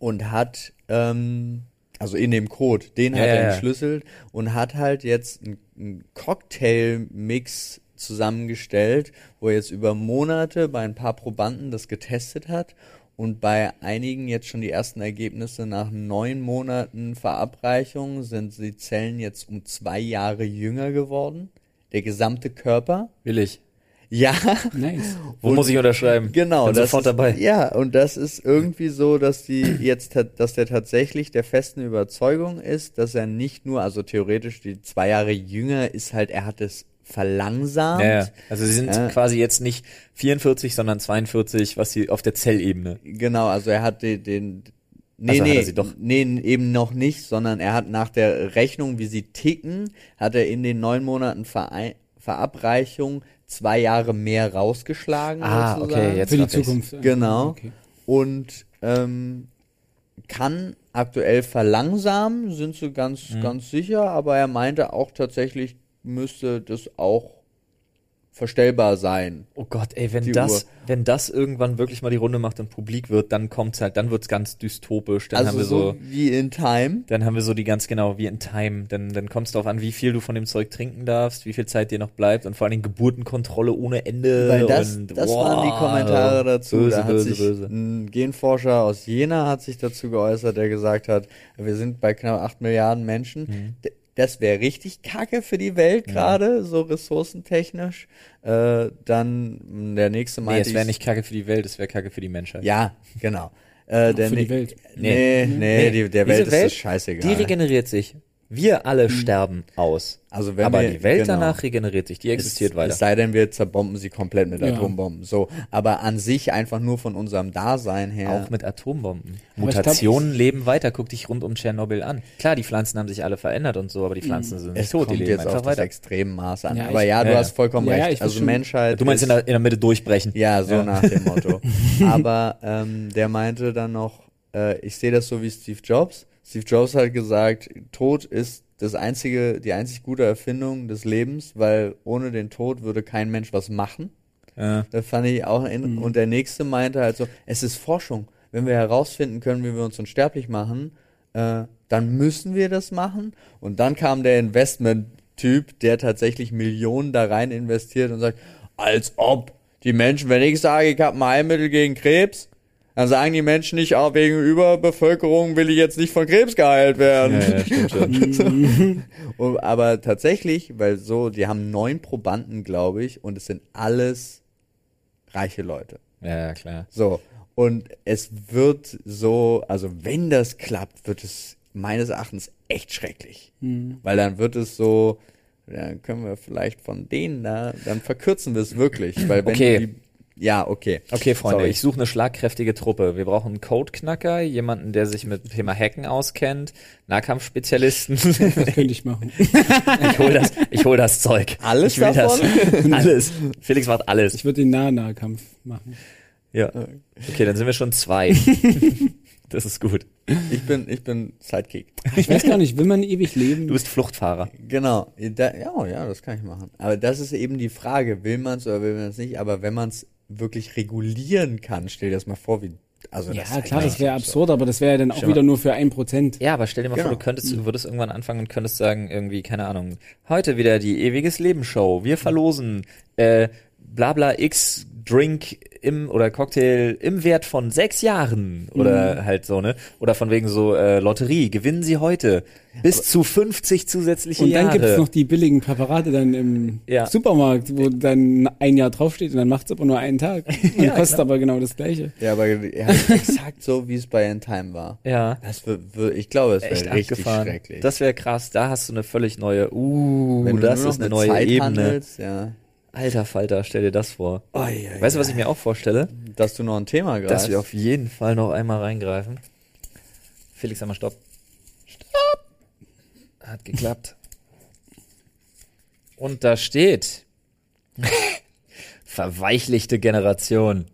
und hat, ähm, also in dem Code, den Ja, hat ja, er ja. entschlüsselt und hat halt jetzt einen, einen Cocktail-Mix zusammengestellt, wo er jetzt über Monate bei ein paar Probanden das getestet hat und bei einigen jetzt schon die ersten Ergebnisse nach neun Monaten Verabreichung sind die Zellen jetzt um zwei Jahre jünger geworden. Der gesamte Körper. Will ich. Ja, Nice. Wo Und- muss ich unterschreiben? Genau, Bin das sofort ist, dabei. Ja, und das ist irgendwie so, dass die jetzt, dass der tatsächlich der festen Überzeugung ist, dass er nicht nur, also theoretisch die zwei Jahre jünger ist halt, er hat es verlangsamt. Ja, ja. Also sie sind Ja. quasi jetzt nicht 44, sondern 42, was sie auf der Zellebene. Genau, also er hat den, den Nee, Also nee, sie doch. nee, eben noch nicht, sondern er hat nach der Rechnung, wie sie ticken, hat er in den neun Monaten Verei Verabreichung zwei Jahre mehr rausgeschlagen. Ah, sozusagen. okay, jetzt Für die raff ich's. Zukunft. Genau. Okay. und ähm, kann aktuell verlangsamen, sind sie ganz, Mhm. ganz sicher, aber er meinte auch tatsächlich müsste das auch verstellbar sein. Oh Gott, ey, wenn das, Uhr. wenn das irgendwann wirklich mal die Runde macht und publik wird, dann kommt's halt, dann wird's ganz dystopisch. Dann also haben wir so so, wie in Time. dann haben wir so die ganz genau wie in Time. Dann, dann kommt's darauf an, wie viel du von dem Zeug trinken darfst, wie viel Zeit dir noch bleibt und vor allen Dingen Geburtenkontrolle ohne Ende. Weil das, und, das boah, waren die Kommentare dazu. Böse, da hat böse, sich böse. ein Genforscher aus Jena hat sich dazu geäußert, der gesagt hat, wir sind bei knapp 8 Milliarden Menschen. Mhm. Das wäre richtig kacke für die Welt gerade, so ressourcentechnisch. Äh, dann mh, der nächste Nee, meinte es wäre ich- nicht Kacke für die Welt, es wäre Kacke für die Menschheit. Ja, genau. Äh, der für die Welt. Nee, nee, Nee. Die, der Diese Welt, Welt, ist das scheißegal. Die regeneriert sich. Wir alle sterben aus. also wenn Aber wir, die Welt genau. danach regeneriert sich, die existiert es, weiter. Es sei denn, wir zerbomben sie komplett mit Ja. Atombomben. So, aber an sich einfach nur von unserem Dasein her. Auch mit Atombomben. Mutationen leben weiter. Guck dich rund um Tschernobyl an. Klar, die Pflanzen haben sich alle verändert und so, aber die Pflanzen sind nicht es tot, die leben jetzt auf einfach das weiter. Extremmaß an. Ja, aber ja, du ja, hast vollkommen recht. ich also. Menschheit. Du meinst in der, in der Mitte durchbrechen. ja, so nach dem Motto. aber ähm, der meinte dann noch, äh, ich sehe das so wie Steve Jobs. Steve Jobs hat gesagt, Tod ist das einzige, die einzig gute Erfindung des Lebens, weil ohne den Tod würde kein Mensch was machen. Ja. Das fand ich auch in, und der nächste meinte halt so, es ist Forschung. Wenn wir herausfinden können, wie wir uns unsterblich machen, äh, dann müssen wir das machen. Und dann kam der Investment-Typ, der tatsächlich Millionen da rein investiert und sagt, als ob die Menschen, wenn ich sage, ich habe ein Heilmittel gegen Krebs, dann sagen die Menschen nicht, auch wegen Überbevölkerung will ich jetzt nicht von Krebs geheilt werden. Ja, ja, stimmt schon. Und, aber tatsächlich, weil so, die haben neun Probanden, glaube ich, und es sind alles reiche Leute. ja, klar. So. Und es wird so, also wenn das klappt, wird es meines Erachtens echt schrecklich. Hm. Weil dann wird es so, dann können wir vielleicht von denen da, dann verkürzen wir es wirklich. Weil wenn Okay. die, ja, okay. Okay, Freunde, Sorry. ich suche eine schlagkräftige Truppe. Wir brauchen einen Codeknacker, jemanden, der sich mit dem Thema Hacken auskennt, Nahkampfspezialisten. Das könnte ich machen. ich hol das, ich hol das Zeug. Alles ich will davon? Das. Alles. Felix macht alles. Ich würde den Nah-Nahkampf machen. Ja. Okay, dann sind wir schon zwei. das ist gut. Ich bin, ich bin Sidekick. Ich weiß gar nicht, will man ewig leben? Du bist Fluchtfahrer. Genau. Da, ja, ja, das kann ich machen. Aber das ist eben die Frage, will man es oder will man es nicht? Aber wenn man es wirklich regulieren kann, stell dir das mal vor, wie, also ja, das ist klar, das wäre absurd. aber das wäre ja dann auch wieder nur für ein Prozent. Ja, aber stell dir mal vor, Genau. du könntest, du würdest irgendwann anfangen und könntest sagen, irgendwie, keine Ahnung, heute wieder die ewiges Leben Show. Wir verlosen äh, Blabla X Drink im oder Cocktail im Wert von sechs Jahren oder halt so, ne? Oder von wegen so äh, Lotterie, gewinnen Sie heute bis zu 50 zusätzliche Und dann Jahre. gibt's noch die billigen Präparate dann im Ja. Supermarkt, wo dann ein Jahr draufsteht und dann macht's aber nur einen Tag. Und Ja, kostet genau. aber genau das gleiche. Ja, aber ja, exakt so, wie es bei In Time war. ja. Das wird, wird ich glaube, es Echt wäre richtig abgefahren. schrecklich. Das wäre krass. Da hast du eine völlig neue. Uh, Wenn du das nur noch ist eine neue Zeit Ebene. handelst, ja. Alter Falter, stell dir das vor. Oh, ja, Weißt du, was ich mir auch vorstelle? Dass du noch ein Thema greifst. Dass wir auf jeden Fall noch einmal reingreifen. Felix, einmal Stopp. Stopp! Hat geklappt. Und da steht. Verweichlichte Generation.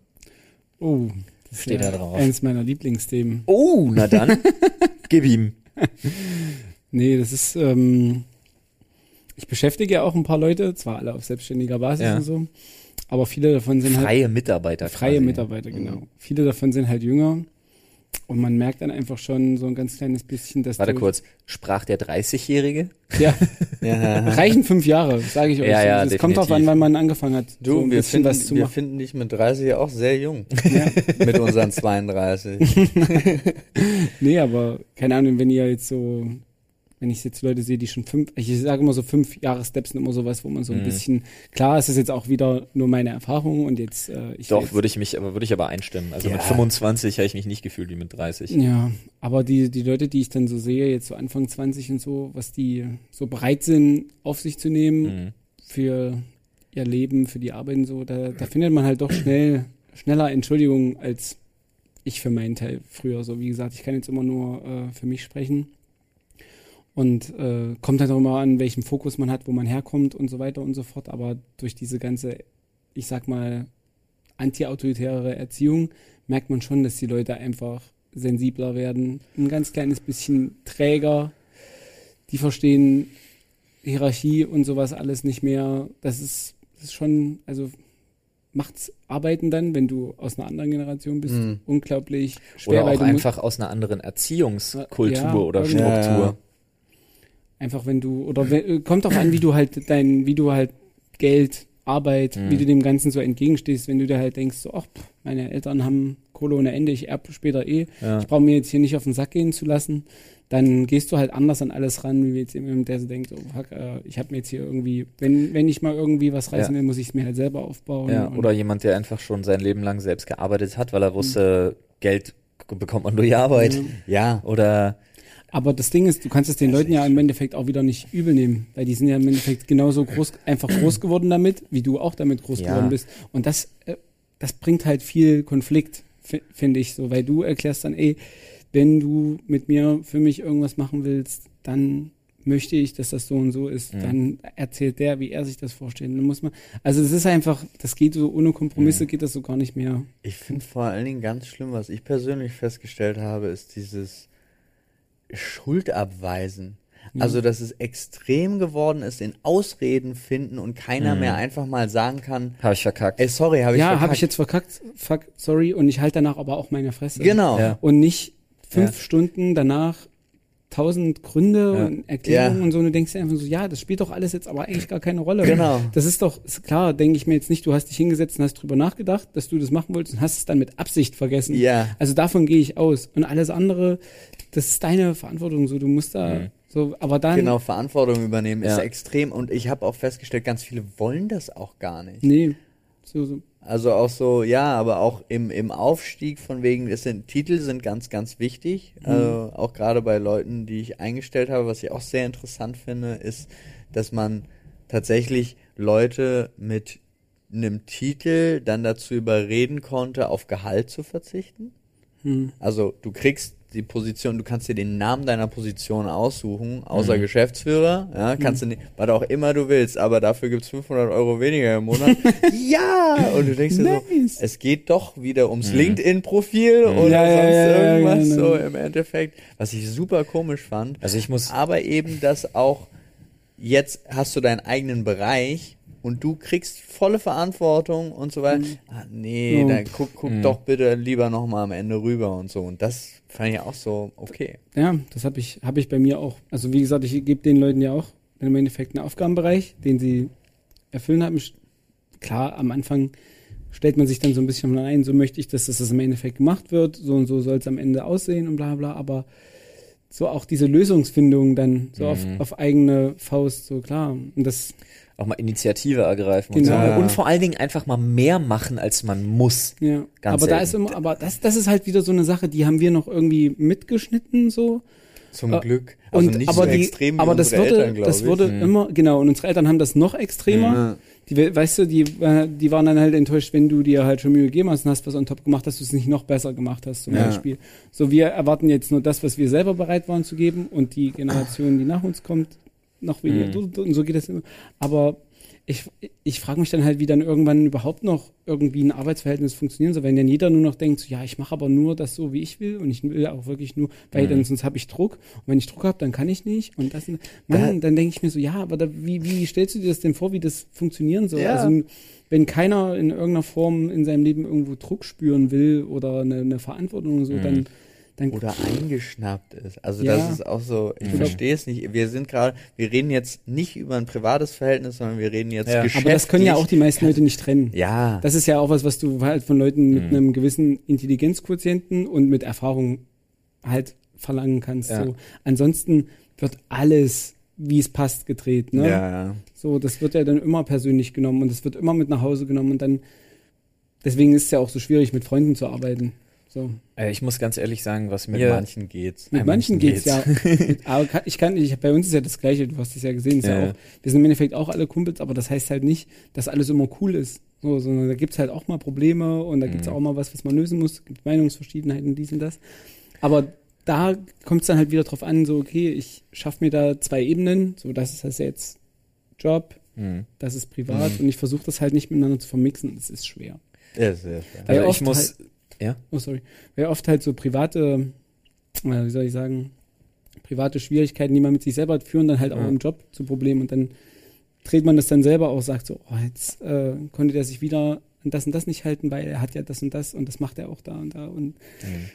Oh, das Steht ja da drauf. Eins meiner Lieblingsthemen. Oh, na dann. Gib ihm. Nee, das ist, ähm, ich beschäftige ja auch ein paar Leute, zwar alle auf selbstständiger Basis Ja. und so, aber viele davon sind halt Freie Mitarbeiter. freie quasi. Mitarbeiter, genau. Viele davon sind halt jünger und man merkt dann einfach schon so ein ganz kleines bisschen, dass Warte kurz. Sprach der 30-Jährige? Ja, Ja. reichen fünf Jahre, sage ich euch. Ja, ja, es kommt drauf an, wann man angefangen hat, Du, so ein wir, bisschen finden, was zu wir machen. finden dich mit 30 auch sehr jung. Ja. mit unseren 32. Nee, aber keine Ahnung, wenn ihr jetzt so, wenn ich jetzt Leute sehe, die schon fünf, ich sage immer so fünf Jahre-Steps sind immer sowas, wo man so ein Mhm. bisschen, klar, es ist jetzt auch wieder nur meine Erfahrung und jetzt, äh, ich Doch, jetzt, würde ich mich, aber würde ich aber einstimmen. Also mit Ja. 25 habe ich mich nicht gefühlt wie mit 30. Ja, aber die, die Leute, die ich dann so sehe, jetzt so Anfang 20 und so, was die so bereit sind, auf sich zu nehmen Mhm. für ihr Leben, für die Arbeit und so, da, da findet man halt doch schnell, schneller Entschuldigungen als ich für meinen Teil früher. So, wie gesagt, ich kann jetzt immer nur äh, für mich sprechen. Und äh, kommt halt auch immer an, welchem Fokus man hat, wo man herkommt und so weiter und so fort. Aber durch diese ganze, ich sag mal, anti-autoritäre Erziehung merkt man schon, dass die Leute einfach sensibler werden, ein ganz kleines bisschen träger. Die verstehen Hierarchie und sowas alles nicht mehr. Das ist, das ist schon, also macht's Arbeiten dann, wenn du aus einer anderen Generation bist, Mhm. unglaublich schwer, Oder auch einfach aus einer anderen Erziehungskultur Ja, oder. Struktur. Ja, ja. Einfach wenn du, oder wenn, kommt auch an, wie du halt dein, wie du halt Geld, Arbeit, Mhm. wie du dem Ganzen so entgegenstehst, wenn du dir halt denkst, so, ach, pff, meine Eltern haben Kohle ohne Ende, ich erb später eh, Ja. ich brauche mir jetzt hier nicht auf den Sack gehen zu lassen, dann gehst du halt anders an alles ran, wie jetzt jemand, der so denkt, oh fuck, äh, ich habe mir jetzt hier irgendwie, wenn, wenn ich mal irgendwie was reißen Ja. will, muss ich es mir halt selber aufbauen. Ja, oder jemand, der einfach schon sein Leben lang selbst gearbeitet hat, weil er wusste, Geld k- bekommt man durch Arbeit. Ja. Ja, Oder Aber das Ding ist, du kannst es den Leuten ja im Endeffekt auch wieder nicht übel nehmen, weil die sind ja im Endeffekt genauso groß, einfach groß geworden damit, wie du auch damit groß Ja. geworden bist. Und das, äh, das bringt halt viel Konflikt, fi- finde ich so, weil du erklärst dann, ey, wenn du mit mir für mich irgendwas machen willst, dann möchte ich, dass das so und so ist. Mhm. Dann erzählt der, wie er sich das vorstellt. Dann muss man, also es ist einfach, das geht so ohne Kompromisse, Mhm. geht das so gar nicht mehr. ich finde vor allen Dingen ganz schlimm, was ich persönlich festgestellt habe, ist dieses Schuldabweisen. Ja. Also, dass es extrem geworden ist in Ausreden finden und keiner Mhm. mehr einfach mal sagen kann, habe ich verkackt. ey, sorry, habe ich ja, verkackt. habe ich jetzt verkackt, fuck, sorry, und ich halte danach aber auch meine Fresse. Genau. Ja. und nicht fünf Ja. Stunden danach tausend Gründe Ja. und Erklärungen Ja. und so und du denkst dir einfach so, ja, das spielt doch alles jetzt aber eigentlich gar keine Rolle. Genau. Das ist doch, ist klar, denke ich mir jetzt nicht, du hast dich hingesetzt und hast drüber nachgedacht, dass du das machen wolltest und hast es dann mit Absicht vergessen. Ja. Also davon gehe ich aus. Und alles andere, das ist deine Verantwortung so, du musst da Mhm. so, aber dann, Genau, Verantwortung übernehmen ist Ja. extrem und ich habe auch festgestellt, ganz viele wollen das auch gar nicht. nee, So, so. Also auch so, ja, aber auch im, im Aufstieg von wegen, es sind Titel sind ganz, ganz wichtig. Mhm. Äh, auch gerade bei Leuten, die ich eingestellt habe, was ich auch sehr interessant finde, ist, dass man tatsächlich Leute mit einem Titel dann dazu überreden konnte, auf Gehalt zu verzichten. Hm. Also du kriegst die Position, du kannst dir den Namen deiner Position aussuchen, außer Mhm. Geschäftsführer, ja, kannst du nicht, was auch immer du willst, aber dafür gibt's 500 Euro weniger im Monat. ja! Und du denkst dir Nice. so, es geht doch wieder ums Mhm. LinkedIn-Profil Mhm. oder Ja, sonst ja, ja, irgendwas genau. so im Endeffekt, was ich super komisch fand. Also ich muss, Aber eben, dass auch jetzt hast du deinen eigenen Bereich und du kriegst volle Verantwortung und so weiter. Ah, nee, Oh. dann guck, guck Mhm. doch bitte lieber nochmal am Ende rüber und so. Und das fand ich auch so okay. Ja, das habe ich, hab ich bei mir auch. Also wie gesagt, ich gebe den Leuten ja auch im Endeffekt einen Aufgabenbereich, den sie erfüllen haben. Klar, am Anfang stellt man sich dann so ein bisschen ein, so möchte ich, dass das im Endeffekt gemacht wird, so und so soll es am Ende aussehen und bla bla, aber so auch diese Lösungsfindung dann so auf, Mhm. auf eigene Faust, so klar. Und das, auch mal Initiative ergreifen Genau. und, so. Und vor allen Dingen einfach mal mehr machen, als man muss. ja. Ganz aber da ist selten. immer, aber das, das ist halt wieder so eine Sache, die haben wir noch irgendwie mitgeschnitten, so. Zum Äh, Glück. Also und, nicht aber so die, extrem wie aber das unsere wurde, Eltern, das ich. wurde Mhm. immer, genau, und unsere Eltern haben das noch extremer. Ja. Die, weißt du, die, äh, die waren dann halt enttäuscht, wenn du dir halt schon Mühe gegeben hast und hast was on top gemacht, dass du es nicht noch besser gemacht hast, zum Ja. Beispiel. So, wir erwarten jetzt nur das, was wir selber bereit waren zu geben und die Generation, die nach uns kommt, noch weniger. Mhm. Und so geht das immer. Aber ich, ich frage mich dann halt, wie dann irgendwann überhaupt noch irgendwie ein Arbeitsverhältnis funktionieren soll, wenn dann jeder nur noch denkt, so, ja, ich mache aber nur das so, wie ich will und ich will auch wirklich nur, weil Mhm. dann sonst habe ich Druck und wenn ich Druck habe, dann kann ich nicht und das, Mann, dann denke ich mir so, ja, aber da, wie, wie stellst du dir das denn vor, wie das funktionieren soll? Ja. Also wenn keiner in irgendeiner Form in seinem Leben irgendwo Druck spüren will oder eine, eine Verantwortung oder so, Mhm. dann, dann Oder eingeschnappt ist. Also Ja. das ist auch so, ich Mhm. verstehe es nicht. Wir sind gerade, wir reden jetzt nicht über ein privates Verhältnis, sondern wir reden jetzt Ja. geschäftlich. aber das können ja auch die meisten Leute nicht trennen. Ja. Das ist ja auch was, was du halt von Leuten mit Mhm. einem gewissen Intelligenzquotienten und mit Erfahrung halt verlangen kannst. Ja. So. Ansonsten wird alles, wie es passt, gedreht. Ne? Ja, ja. So, das wird ja dann immer persönlich genommen und es wird immer mit nach Hause genommen und dann, deswegen ist es ja auch so schwierig, mit Freunden zu arbeiten. So. Äh, ich muss ganz ehrlich sagen, was Mit mir manchen geht's. Mit manchen manchen geht's, geht's. ja. Aber ich kann, ich, bei uns ist ja das Gleiche, du hast es ja gesehen, ist ja. Ja. auch, wir sind im Endeffekt auch alle Kumpels, aber das heißt halt nicht, dass alles immer cool ist. So, sondern da gibt's halt auch mal Probleme und da gibt's Mhm. auch mal was, was man lösen muss, es gibt Meinungsverschiedenheiten, dies und das. Aber da kommt es dann halt wieder drauf an, so, okay, ich schaffe mir da zwei Ebenen, so, das ist halt jetzt Job, Hm. das ist privat Mhm. und ich versuche das halt nicht miteinander zu vermixen, das ist schwer. Ja, sehr schwer. Weil Also ich muss, ja, Oh, sorry. Weil oft halt so private, äh, wie soll ich sagen, private Schwierigkeiten, die man mit sich selber hat, führen dann halt auch Ja. im Job zu Problemen und dann dreht man das dann selber auch, sagt so, oh, jetzt äh, konnte der sich wieder an das und das nicht halten, weil er hat ja das und das und das macht er auch da und da und Hm.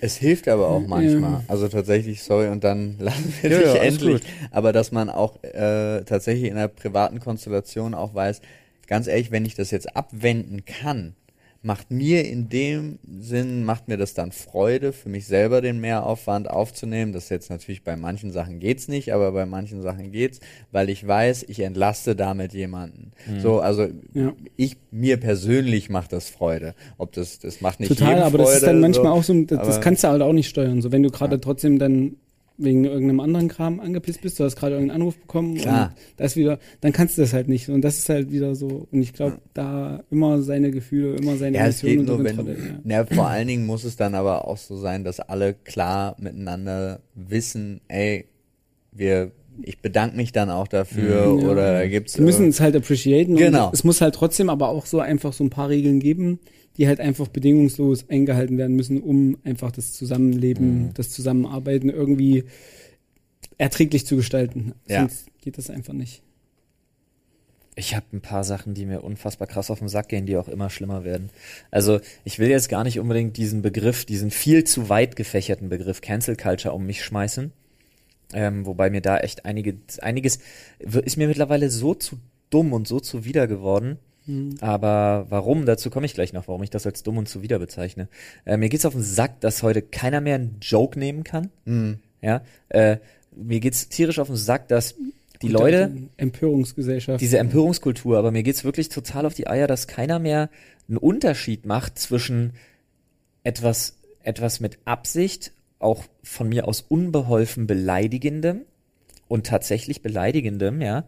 Es hilft aber auch Ja. manchmal. Also tatsächlich, sorry, und dann lassen wir Ja, dich ja, endlich. Aber dass man auch äh, tatsächlich in einer privaten Konstellation auch weiß, ganz ehrlich, wenn ich das jetzt abwenden kann, macht mir in dem Sinn, macht mir das dann Freude, für mich selber den Mehraufwand aufzunehmen. Das jetzt natürlich bei manchen Sachen geht's nicht, aber bei manchen Sachen geht's, weil ich weiß, ich entlaste damit jemanden. Mhm. So, also Ja. ich, mir persönlich macht das Freude. Ob das, das macht nicht total, aber das ist Freude, dann manchmal so. auch so, das, das kannst du halt auch nicht steuern. So, wenn du gerade Ja. trotzdem dann wegen irgendeinem anderen Kram angepisst bist, du hast gerade irgendeinen Anruf bekommen Klar. und da ist wieder, dann kannst du das halt nicht. Und das ist halt wieder so, und ich glaube, da immer seine Gefühle, immer seine Ja, unter nur, wenn, ja. ja, vor allen Dingen muss es dann aber auch so sein, dass alle klar miteinander wissen, ey, wir, ich bedanke mich dann auch dafür Mhm. Ja. oder gibt's Sie müssen es halt appreciaten. Genau. Und es muss halt trotzdem aber auch so einfach so ein paar Regeln geben, die halt einfach bedingungslos eingehalten werden müssen, um einfach das Zusammenleben, Mhm. das Zusammenarbeiten irgendwie erträglich zu gestalten. Ja. Sonst geht das einfach nicht. Ich habe ein paar Sachen, die mir unfassbar krass auf den Sack gehen, die auch immer schlimmer werden. Also ich will jetzt gar nicht unbedingt diesen Begriff, diesen viel zu weit gefächerten Begriff Cancel Culture um mich schmeißen. Ähm, wobei mir da echt einige, einiges ist mir mittlerweile so zu dumm und so zuwider geworden. Mhm. Aber warum? Dazu komme ich gleich noch, warum ich das als dumm und zuwider bezeichne. Äh, mir geht's auf den Sack, dass heute keiner mehr einen Joke nehmen kann. mh, Ja, äh, mir geht's tierisch auf den Sack, dass die Leute, Empörungsgesellschaft. diese Empörungskultur, aber mir geht's wirklich total auf die Eier, dass keiner mehr einen Unterschied macht zwischen etwas, etwas mit Absicht, auch von mir aus unbeholfen beleidigendem und tatsächlich beleidigendem, ja.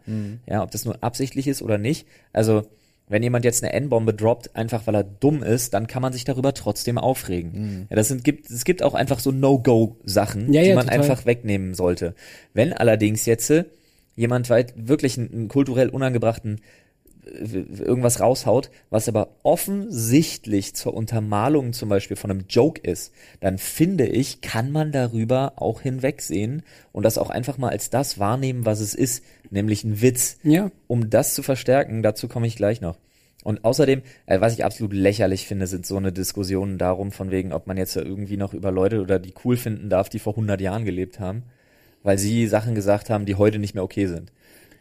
Ja, ob das nur absichtlich ist oder nicht. Also, wenn jemand jetzt eine N-Bombe droppt, einfach weil er dumm ist, dann kann man sich darüber trotzdem aufregen. Ja, das sind, gibt, es gibt auch einfach so No-Go-Sachen, Ja, die ja, man total. einfach wegnehmen sollte. Wenn allerdings jetzt äh, jemand weit wirklich einen, einen kulturell unangebrachten äh, irgendwas raushaut, was aber offensichtlich zur Untermalung zum Beispiel von einem Joke ist, dann finde ich, kann man darüber auch hinwegsehen und das auch einfach mal als das wahrnehmen, was es ist, nämlich ein Witz. Ja. Um das zu verstärken, dazu komme ich gleich noch. Und außerdem, äh, was ich absolut lächerlich finde, sind so eine Diskussionen darum, von wegen, ob man jetzt irgendwie noch über Leute oder die cool finden darf, die vor 100 Jahren gelebt haben, weil sie Sachen gesagt haben, die heute nicht mehr okay sind.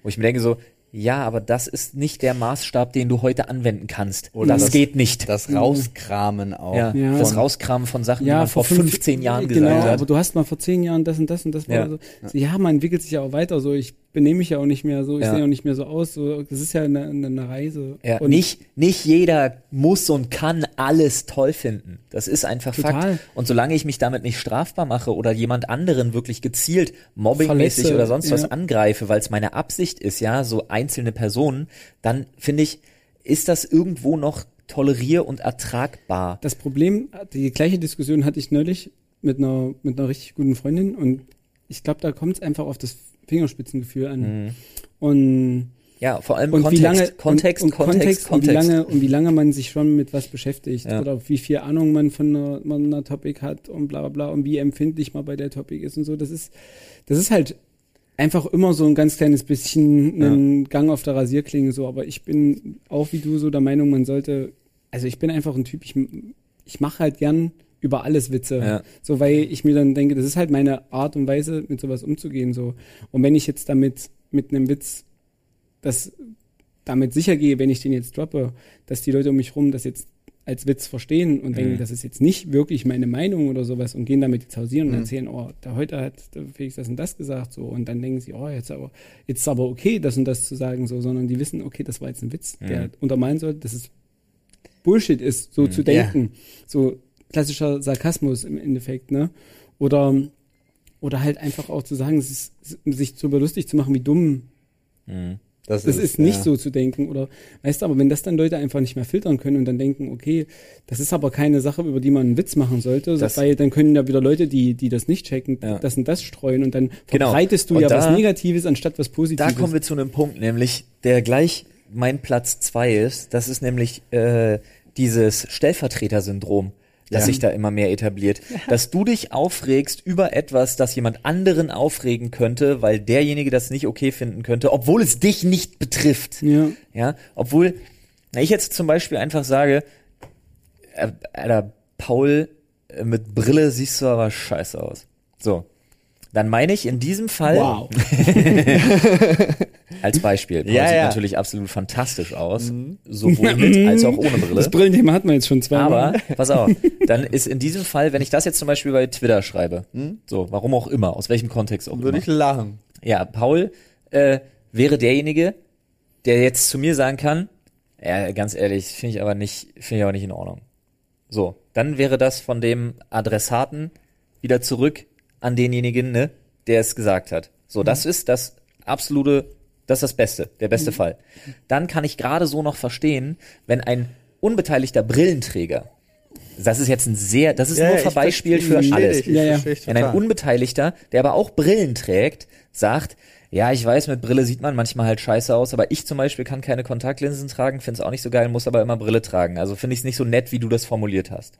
Wo ich mir denke so, ja, aber das ist nicht der Maßstab, den du heute anwenden kannst. Oder das, das- geht nicht. Das Rauskramen auch. ja, Ja. das Rauskramen von Sachen, die Ja, man vor fünf- 15 Jahren genau, gesagt hat. aber du hast mal vor zehn Jahren das und das und das war Ja. so. So, ja, man entwickelt sich ja auch weiter. So, ich benehme mich ja auch nicht mehr so, ich Ja. sehe auch nicht mehr so aus. So, das ist ja eine, eine, Reise. Ja, und nicht, nicht jeder muss und kann alles toll finden. Das ist einfach Total. Fakt. Und solange ich mich damit nicht strafbar mache oder jemand anderen wirklich gezielt mobbingmäßig oder sonst was ja. angreife, weil es meine Absicht ist, ja, so einzelne Personen, dann finde ich, ist das irgendwo noch tolerier- und ertragbar. Das Problem, die gleiche Diskussion hatte ich neulich mit einer, mit einer richtig guten Freundin und ich glaube, da kommt es einfach auf das Fingerspitzengefühl an. Mhm. Und, Ja, vor allem und Kontext, wie lange Kontext, und, und Kontext, und wie Kontext. lange und wie lange man sich schon mit was beschäftigt Ja. oder wie viel Ahnung man von einer, man einer Topic hat und bla bla bla und wie empfindlich man bei der Topic ist und so. Das ist, das ist halt einfach immer so ein ganz kleines bisschen ein Gang auf der Rasierklinge so. Aber ich bin auch wie du so der Meinung, man sollte, also ich bin einfach ein Typ, ich, ich mache halt gern über alles Witze. Ja. So, weil ich mir dann denke, das ist halt meine Art und Weise, mit sowas umzugehen. So. Und wenn ich jetzt damit mit einem Witz das damit sicher gehe, wenn ich den jetzt droppe, dass die Leute um mich rum das jetzt als Witz verstehen und denken, Mhm. das ist jetzt nicht wirklich meine Meinung oder sowas und gehen damit jetzt hausieren und Mhm. erzählen, oh, der heute hat der Felix das und das gesagt, so und dann denken sie, oh, jetzt aber jetzt ist aber okay, das und das zu sagen, so, sondern die wissen, okay, das war jetzt ein Witz, der Mhm. untermalen soll, dass es Bullshit ist, so Mhm. zu denken, so klassischer Sarkasmus im Endeffekt, ne? Oder oder halt einfach auch zu sagen, es ist, sich darüber lustig zu machen, wie dumm Mhm. das ist, nicht ja. so zu denken oder weißt du, aber wenn das dann Leute einfach nicht mehr filtern können und dann denken, okay, das ist aber keine Sache, über die man einen Witz machen sollte, Das- weil dann können ja wieder Leute, die die das nicht checken, Ja. das und das streuen und dann Genau. verbreitest du Und ja da- was Negatives anstatt was Positives. Da kommen wir zu einem Punkt, nämlich der gleich mein Platz zwei ist. Das ist nämlich äh, dieses Stellvertreter-Syndrom, das Ja. sich da immer mehr etabliert. Dass du dich aufregst über etwas, das jemand anderen aufregen könnte, weil derjenige das nicht okay finden könnte, obwohl es dich nicht betrifft. ja, Ja, obwohl, na, ich jetzt zum Beispiel einfach sage, äh, Alter, Paul, äh, mit Brille siehst du aber scheiße aus. So. Dann meine ich in diesem Fall, wow. als Beispiel, Paul Ja, sieht ja. natürlich absolut fantastisch aus, sowohl mit als auch ohne Brille. Das Brillenthema hatten wir jetzt schon zweimal. Aber, pass auf, dann ist in diesem Fall, wenn ich das jetzt zum Beispiel bei Twitter schreibe, so, warum auch immer, aus welchem Kontext auch Würde immer. ich lachen. Ja, Paul äh, wäre derjenige, der jetzt zu mir sagen kann, ja, ganz ehrlich, finde ich aber nicht, finde ich aber nicht in Ordnung. So, dann wäre das von dem Adressaten wieder zurück an denjenigen, ne, der es gesagt hat. So, das ist das absolute, das ist das Beste, der beste Fall. Dann kann ich gerade so noch verstehen, wenn ein unbeteiligter Brillenträger, das ist jetzt ein sehr, das ist Ja, nur ja, ich verbeispielt für alles. Ja, Wenn ein. Unbeteiligter, der aber auch Brillen trägt, sagt, ja, ich weiß, mit Brille sieht man manchmal halt scheiße aus, aber ich zum Beispiel kann keine Kontaktlinsen tragen, find's auch nicht so geil, muss aber immer Brille tragen. Also finde ich es nicht so nett, wie du das formuliert hast.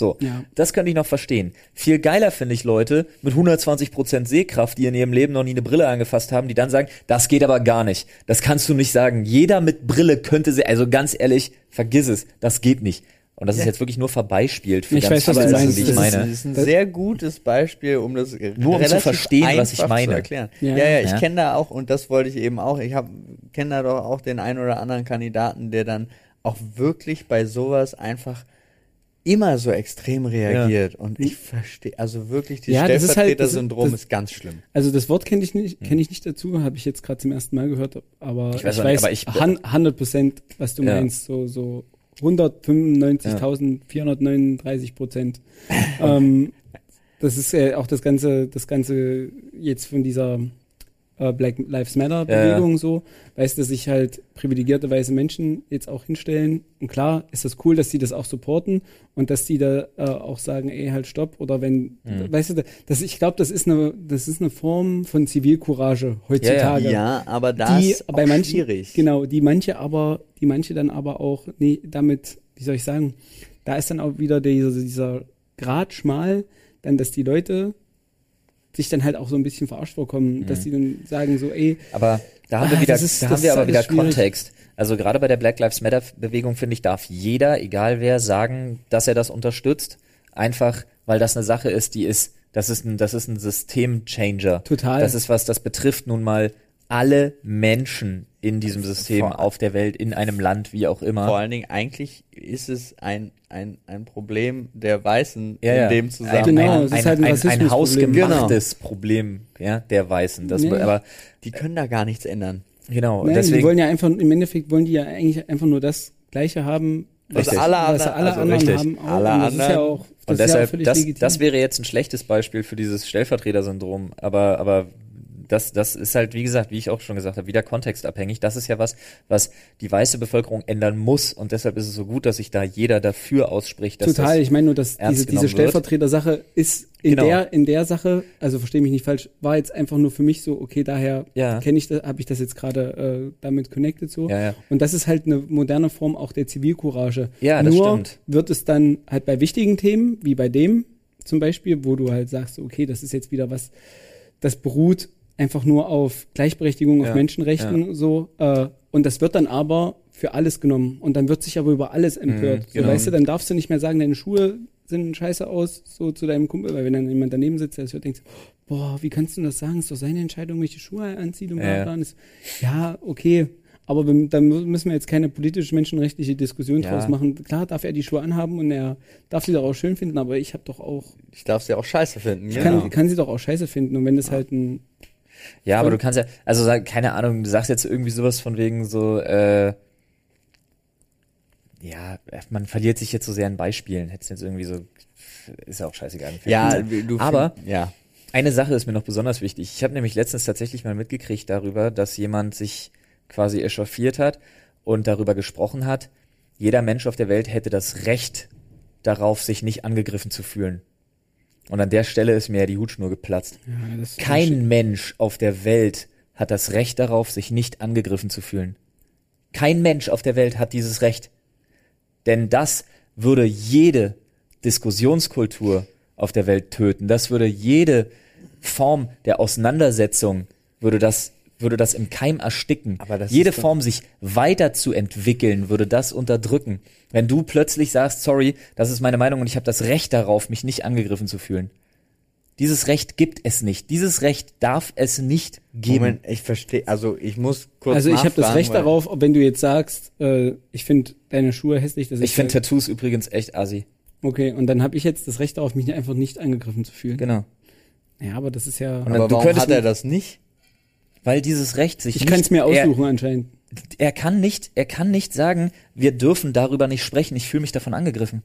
So, Ja. das könnte ich noch verstehen. Viel geiler finde ich Leute mit 120% Sehkraft, die in ihrem Leben noch nie eine Brille angefasst haben, die dann sagen, das geht aber gar nicht. Das kannst du nicht sagen. Jeder mit Brille könnte sie, also ganz ehrlich, vergiss es, das geht nicht. Und das ist jetzt wirklich nur verbeispielt für Ich ganz weiß, was viele du Sachen, meinst. die ich meine. Ist, das ist ein sehr gutes Beispiel, um das Nur um zu verstehen, was ich meine. Zu erklären. Ja. Ja, ja, ich Ja. kenne da auch, und das wollte ich eben auch, ich habe kenne da doch auch den einen oder anderen Kandidaten, der dann auch wirklich bei sowas einfach immer so extrem reagiert und ich verstehe, also wirklich, die Ja, das ist halt- ist- Stellvertreter-Syndrom ganz schlimm. Also das Wort kenne ich nicht, kenne ich nicht dazu, habe ich jetzt gerade zum ersten Mal gehört, aber Ich ich weiß weiß, auch nicht, aber ich- han- 100 Prozent, was du Ja. meinst, so so 195.439 Prozent. ähm, das ist äh, auch das ganze, das ganze jetzt von dieser äh, Black Lives Matter Ja, ja. Bewegung so, weißt du, dass sich halt privilegierte weiße Menschen jetzt auch hinstellen und klar ist das cool, dass die das auch supporten und dass die da äh, auch sagen, ey, halt stopp oder wenn, Mhm. weißt du, das, ich glaube, das ist eine, das ist eine Form von Zivilcourage heutzutage. Ja, aber da die ist auch bei manchen, schwierig. genau, die manche aber, die manche dann aber auch nee, damit, wie soll ich sagen, da ist dann auch wieder dieser, dieser Grad schmal, dann, dass die Leute sich dann halt auch so ein bisschen verarscht vorkommen, dass die dann sagen so, ey, Aber da haben wir Ah, wieder, ist- da haben wir aber wieder schwierig. Kontext. Also gerade bei der Black Lives Matter Bewegung finde ich, darf jeder, egal wer, sagen, dass er das unterstützt. Einfach, weil das eine Sache ist, die ist, das ist ein, das ist ein Systemchanger. Total. Das ist was, das betrifft nun mal alle Menschen in diesem System, Vor- auf der Welt, in einem Land, wie auch immer. Vor allen Dingen, eigentlich ist es ein, ein, ein Problem der Weißen Ja, ja. in dem ein, Zusammenhang. Genau, ein, es ist ein, halt ein ein, ein hausgemachtes Problem, ja, der Weißen. Das, ja. aber Die können da gar nichts ändern. genau, nein, die deswegen. wollen ja einfach, im Endeffekt wollen die ja eigentlich einfach nur das Gleiche haben, was Richtig. alle, was anderen- alle also anderen richtig. haben. Auch. Alle und das ist ja anderen- auch, das Und ist ja auch deshalb, das, das wäre jetzt ein schlechtes Beispiel für dieses Stellvertreter-Syndrom. Aber, aber das, das ist halt, wie gesagt, wie ich auch schon gesagt habe, wieder kontextabhängig. Das ist ja was, was die weiße Bevölkerung ändern muss. Und deshalb ist es so gut, dass sich da jeder dafür ausspricht. Dass Total, ich meine nur, dass diese, diese. Stellvertreter-Sache ist in Genau. der in der Sache, also verstehe mich nicht falsch, war jetzt einfach nur für mich so, okay, daher Ja. kenne ich das, habe ich das jetzt gerade äh, damit connected so. Ja, ja. Und das ist halt eine moderne Form auch der Zivilcourage. Ja, das nur stimmt. wird es dann halt bei wichtigen Themen, wie bei dem zum Beispiel, wo du halt sagst, okay, das ist jetzt wieder was, das beruht einfach nur auf Gleichberechtigung, auf Ja, Menschenrechten so. Äh, und das wird dann aber für alles genommen. Und dann wird sich aber über alles empört. genau. so, weißt du, dann darfst du nicht mehr sagen, deine Schuhe sehen scheiße aus, so zu deinem Kumpel, weil wenn dann jemand daneben sitzt, der das hört, denkt, boah, wie kannst du das sagen? Ist doch seine Entscheidung, welche Schuhe er anzieht und Ja. bla. Es- ja, okay. Aber wir, dann müssen wir jetzt keine politisch-menschenrechtliche Diskussion Ja. draus machen. Klar darf er die Schuhe anhaben und er darf sie doch auch schön finden, aber ich habe doch auch, Ich darf sie auch scheiße finden. ich genau. kann, kann sie doch auch scheiße finden. Und wenn das halt ein, Ja, aber Voll. du kannst ja, also keine Ahnung, du sagst jetzt irgendwie sowas von wegen so, äh, ja, man verliert sich jetzt so sehr in Beispielen. Hättest jetzt irgendwie so, ist ja auch scheißegal. Ja, du Aber- ja. Eine Sache ist mir noch besonders wichtig. Ich habe nämlich letztens tatsächlich mal mitgekriegt darüber, dass jemand sich quasi echauffiert hat und darüber gesprochen hat, jeder Mensch auf der Welt hätte das Recht darauf, sich nicht angegriffen zu fühlen. Und an der Stelle ist mir ja die Hutschnur geplatzt. ja, Kein Mensch auf der Welt hat das Recht darauf, sich nicht angegriffen zu fühlen. Kein Mensch auf der Welt hat dieses Recht. Denn das würde jede Diskussionskultur auf der Welt töten. Das würde jede Form der Auseinandersetzung, würde das, würde das im Keim ersticken. Aber das jede Form, sich weiterzuentwickeln, würde das unterdrücken. Wenn du plötzlich sagst, sorry, das ist meine Meinung und ich habe das Recht darauf, mich nicht angegriffen zu fühlen. Dieses Recht gibt es nicht. Dieses Recht darf es nicht geben. Moment, ich verstehe, also ich muss kurz Also ich habe das Recht darauf, wenn du jetzt sagst, äh, ich finde deine Schuhe hässlich, dass Ich finde Tattoos übrigens echt assi. okay, und dann habe ich jetzt das Recht darauf, mich einfach nicht angegriffen zu fühlen. Genau. Ja, aber das ist ja, Und Aber du warum könntest hat er das nicht? Weil dieses Recht sich ich nicht, kann es mir er, aussuchen anscheinend. er kann nicht, er kann nicht sagen, wir dürfen darüber nicht sprechen. Ich fühle mich davon angegriffen.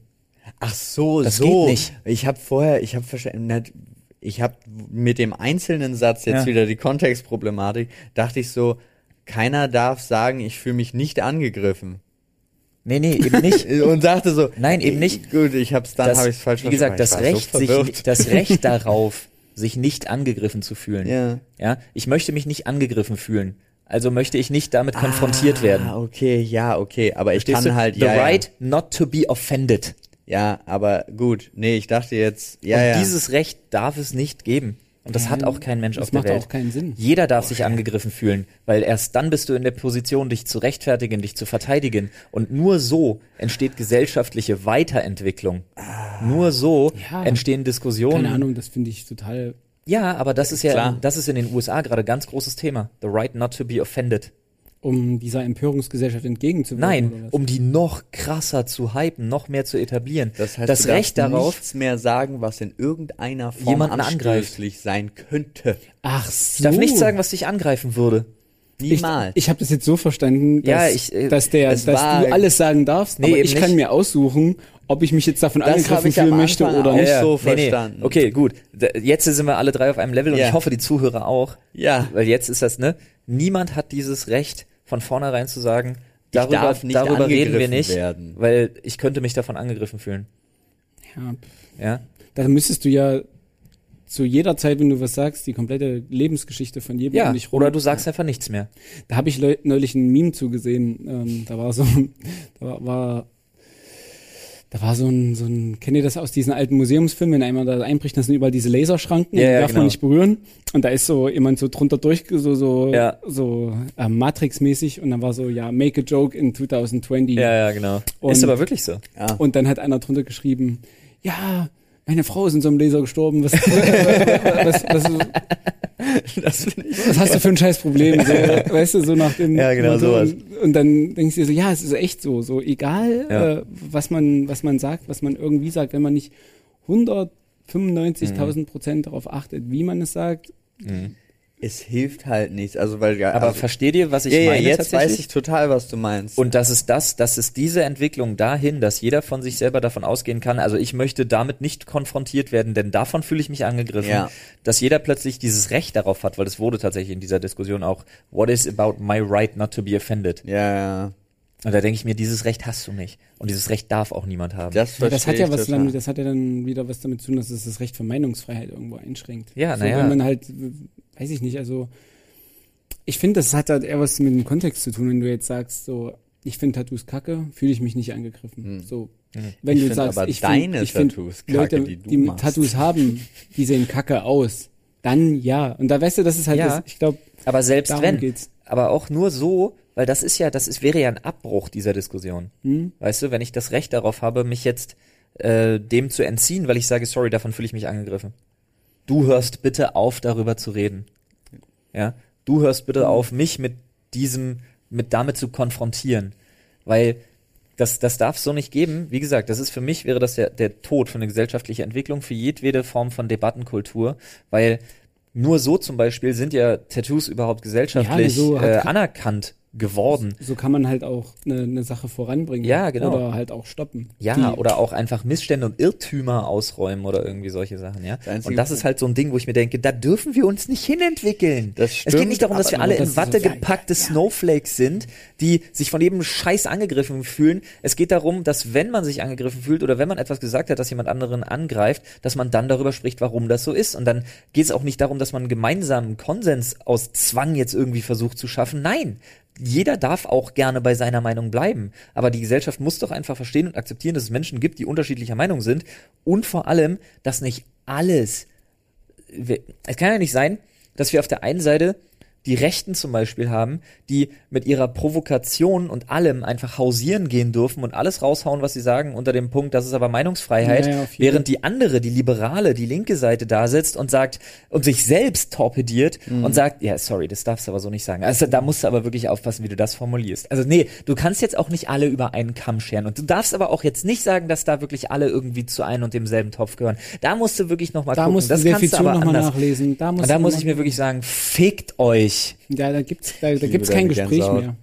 Ach so, Das so. geht nicht. Ich habe vorher, ich habe verstanden, ich habe mit dem einzelnen Satz jetzt Ja. wieder die Kontextproblematik, dachte ich so, keiner darf sagen, ich fühle mich nicht angegriffen. Nee, nee, eben nicht. Und dachte so, Nein, eben nicht. Gut, ich hab's dann habe ich es falsch Wie gesagt, das Recht, so sich, das Recht darauf, sich nicht angegriffen zu fühlen. Ja. Ja, ich möchte mich nicht angegriffen fühlen. Also möchte ich nicht damit konfrontiert werden. Ah, okay, ja, okay, aber ich Verstehst kann du? halt The ja, right not to be offended. ja, ja, aber gut, nee, ich dachte jetzt, ja, Und ja. dieses Recht darf es nicht geben. Und das hat auch kein Mensch Das auf der macht Welt. auch keinen Sinn. Jeder darf sich angegriffen fühlen, weil erst dann bist du in der Position, dich zu rechtfertigen, dich zu verteidigen. Und nur so entsteht gesellschaftliche Weiterentwicklung. Nur so Ja. entstehen Diskussionen. Keine Ahnung, das finde ich total. Ja, aber das ist ja, Klar. das ist in den USA gerade ganz großes Thema. The right not to be offended. Um dieser Empörungsgesellschaft entgegenzuwirken. Nein, oder was? um die noch krasser zu hypen, noch mehr zu etablieren. Das heißt, das du Recht darfst darauf, nichts mehr sagen, was in irgendeiner Form Jemanden angreift. anstößlich sein könnte. Ach so. ich darf nicht sagen, was dich angreifen würde. Niemals. Ich, ich habe das jetzt so verstanden, dass, Ja, ich, äh, dass, der, dass war- du alles sagen darfst, Nee, aber ich kann nicht. mir aussuchen, ob ich mich jetzt davon Das angegriffen fühlen möchte oder auch nicht. so verstanden. Okay, gut. Da- Jetzt sind wir alle drei auf einem Level und Ja. ich hoffe, die Zuhörer auch. Ja. Weil jetzt ist das, ne? Niemand hat dieses Recht, von vornherein zu sagen, darüber, darf nicht darüber reden wir nicht, werden. weil ich könnte mich davon angegriffen fühlen. Ja, Ja? dann müsstest du ja zu jeder Zeit, wenn du was sagst, die komplette Lebensgeschichte von jedem Ja, um dich rum. oder du sagst einfach nichts mehr. Da habe ich neulich ein Meme zugesehen. Ähm, da war so, da war, war, da war so ein, so ein, kennt ihr das aus diesen alten Museumsfilmen, wenn einmal da einbricht, das sind überall diese Laserschranken, Ja, die ja, darf genau. man nicht berühren. Und da ist so jemand so drunter durch, so, so, Ja. so äh, Matrix-mäßig und dann war so, ja, make a joke in 2020. Ja, ja, genau. Und- ist aber wirklich so. Ja. Und dann hat einer drunter geschrieben, ja, meine Frau ist in so einem Laser gestorben. Was, was, was, Das was hast du für ein scheiß Problem? So, weißt du, so nach dem Ja, genau, Motto. sowas. Und, und dann denkst du dir so, ja, es ist echt so. So egal, Ja. äh, was man, was man sagt, was man irgendwie sagt, wenn man nicht 195.000 Mhm. Prozent darauf achtet, wie man es sagt. Es hilft halt nichts. Also weil ja, Aber also, versteht ihr, was ich ja, ja, meine jetzt tatsächlich? weiß ich total, was du meinst. Und das ist das, das ist diese Entwicklung dahin, dass jeder von sich selber davon ausgehen kann. Also ich möchte damit nicht konfrontiert werden, denn davon fühle ich mich angegriffen, Ja. dass jeder plötzlich dieses Recht darauf hat, weil es wurde tatsächlich in dieser Diskussion auch, what is about my right not to be offended? ja, ja. Und da denke ich mir, dieses Recht hast du nicht. Und dieses Recht darf auch niemand haben. Das, Ja, das hat ja was dann, das hat ja dann wieder was damit zu tun, dass es das Recht für Meinungsfreiheit irgendwo einschränkt. Ja, so, na ja. Wenn man halt, weiß ich nicht, also ich finde, das hat halt eher was mit dem Kontext zu tun, wenn du jetzt sagst, so, ich finde Tattoos kacke, fühle ich mich nicht angegriffen. Hm. So, Mhm. wenn Ich du sagst, aber ich deine finde, ich find, Tattoos kacke, Leute, die du die machst. Tattoos haben, die sehen kacke aus, dann ja. Und da weißt du, das ist halt, Ja. das, ich glaube, Aber selbst darum wenn, geht's. aber auch nur so, weil das ist ja, das ist, wäre ja ein Abbruch dieser Diskussion. Hm? Weißt du, wenn ich das Recht darauf habe, mich jetzt äh, dem zu entziehen, weil ich sage, sorry, davon fühle ich mich angegriffen. Du hörst bitte auf, darüber zu reden. Ja, du hörst bitte auf, mich mit diesem, mit damit zu konfrontieren, weil das, das darf so nicht geben. Wie gesagt, das ist für mich wäre das der, der Tod für eine gesellschaftliche Entwicklung, für jedwede Form von Debattenkultur, weil nur so zum Beispiel sind ja Tattoos überhaupt gesellschaftlich so hat- äh, anerkannt geworden. So kann man halt auch eine, eine Sache voranbringen. Ja, genau. Oder halt auch stoppen. Ja, Die- oder auch einfach Missstände und Irrtümer ausräumen oder irgendwie solche Sachen, ja. Das Und das ist halt so ein Ding, wo ich mir denke, da dürfen wir uns nicht hinentwickeln. Das es geht stimmt, nicht darum, dass wir alle das in Watte so- gepackte Snowflakes sind, die sich von jedem Scheiß angegriffen fühlen. Es geht darum, dass wenn man sich angegriffen fühlt oder wenn man etwas gesagt hat, das jemand anderen angreift, dass man dann darüber spricht, warum das so ist. Und dann geht es auch nicht darum, dass man einen gemeinsamen Konsens aus Zwang jetzt irgendwie versucht zu schaffen. Nein, jeder darf auch gerne bei seiner Meinung bleiben. Aber die Gesellschaft muss doch einfach verstehen und akzeptieren, dass es Menschen gibt, die unterschiedlicher Meinung sind. Und vor allem, dass nicht alles. Es kann ja nicht sein, dass wir auf der einen Seite die Rechten zum Beispiel haben, die mit ihrer Provokation und allem einfach hausieren gehen dürfen und alles raushauen, was sie sagen, unter dem Punkt, das ist aber Meinungsfreiheit, Ja, während die andere, die liberale, die linke Seite da sitzt und sagt und sich selbst torpediert Mhm. und sagt, ja, sorry, das darfst du aber so nicht sagen. Also da musst du aber wirklich aufpassen, wie du das formulierst. Also nee, du kannst jetzt auch nicht alle über einen Kamm scheren und du darfst aber auch jetzt nicht sagen, dass da wirklich alle irgendwie zu einem und demselben Topf gehören. Da musst du wirklich nochmal gucken. musst das kannst du aber anders. nachlesen. Da, musst da muss ich mir wirklich sagen, fickt euch. Ja, da gibt's, da, da gibt's kein Gespräch Gänsehaut. mehr.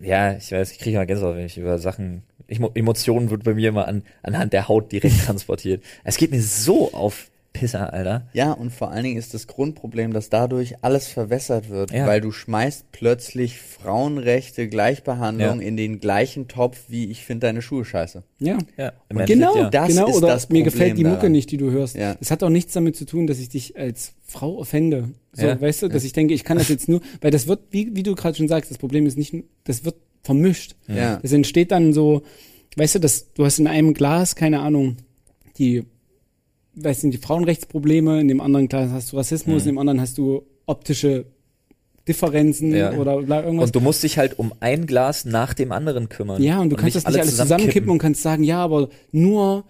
Ja, ich weiß, ich kriege mal Gänsehaut, wenn ich über Sachen. Ich, Emotionen wird bei mir immer an, anhand der Haut direkt transportiert. Es geht mir so auf Pisser, Alter. Ja, und vor allen Dingen ist das Grundproblem, dass dadurch alles verwässert wird, Ja. weil du schmeißt plötzlich Frauenrechte, Gleichbehandlung Ja. in den gleichen Topf, wie ich finde deine Schuhe scheiße. Ja. Ja, Genau, ja. Das genau. ist oder das mir Problem gefällt die Mucke daran. nicht, die du hörst. Ja. Es hat auch nichts damit zu tun, dass ich dich als Frau offende. So, Ja. weißt du, dass ich denke, ich kann das jetzt nur, weil das wird, wie, wie du gerade schon sagst, das Problem ist nicht, nur- das wird vermischt. Ja. Das entsteht dann so, weißt du, dass du hast in einem Glas, keine Ahnung, die, weißt du, die Frauenrechtsprobleme, in dem anderen Glas hast du Rassismus, in dem anderen hast du optische Differenzen Mhm. Ja. oder irgendwas. Und du musst dich halt um ein Glas nach dem anderen kümmern. Ja, und du kannst das nicht alles zusammenkippen und kannst sagen, ja, aber nur,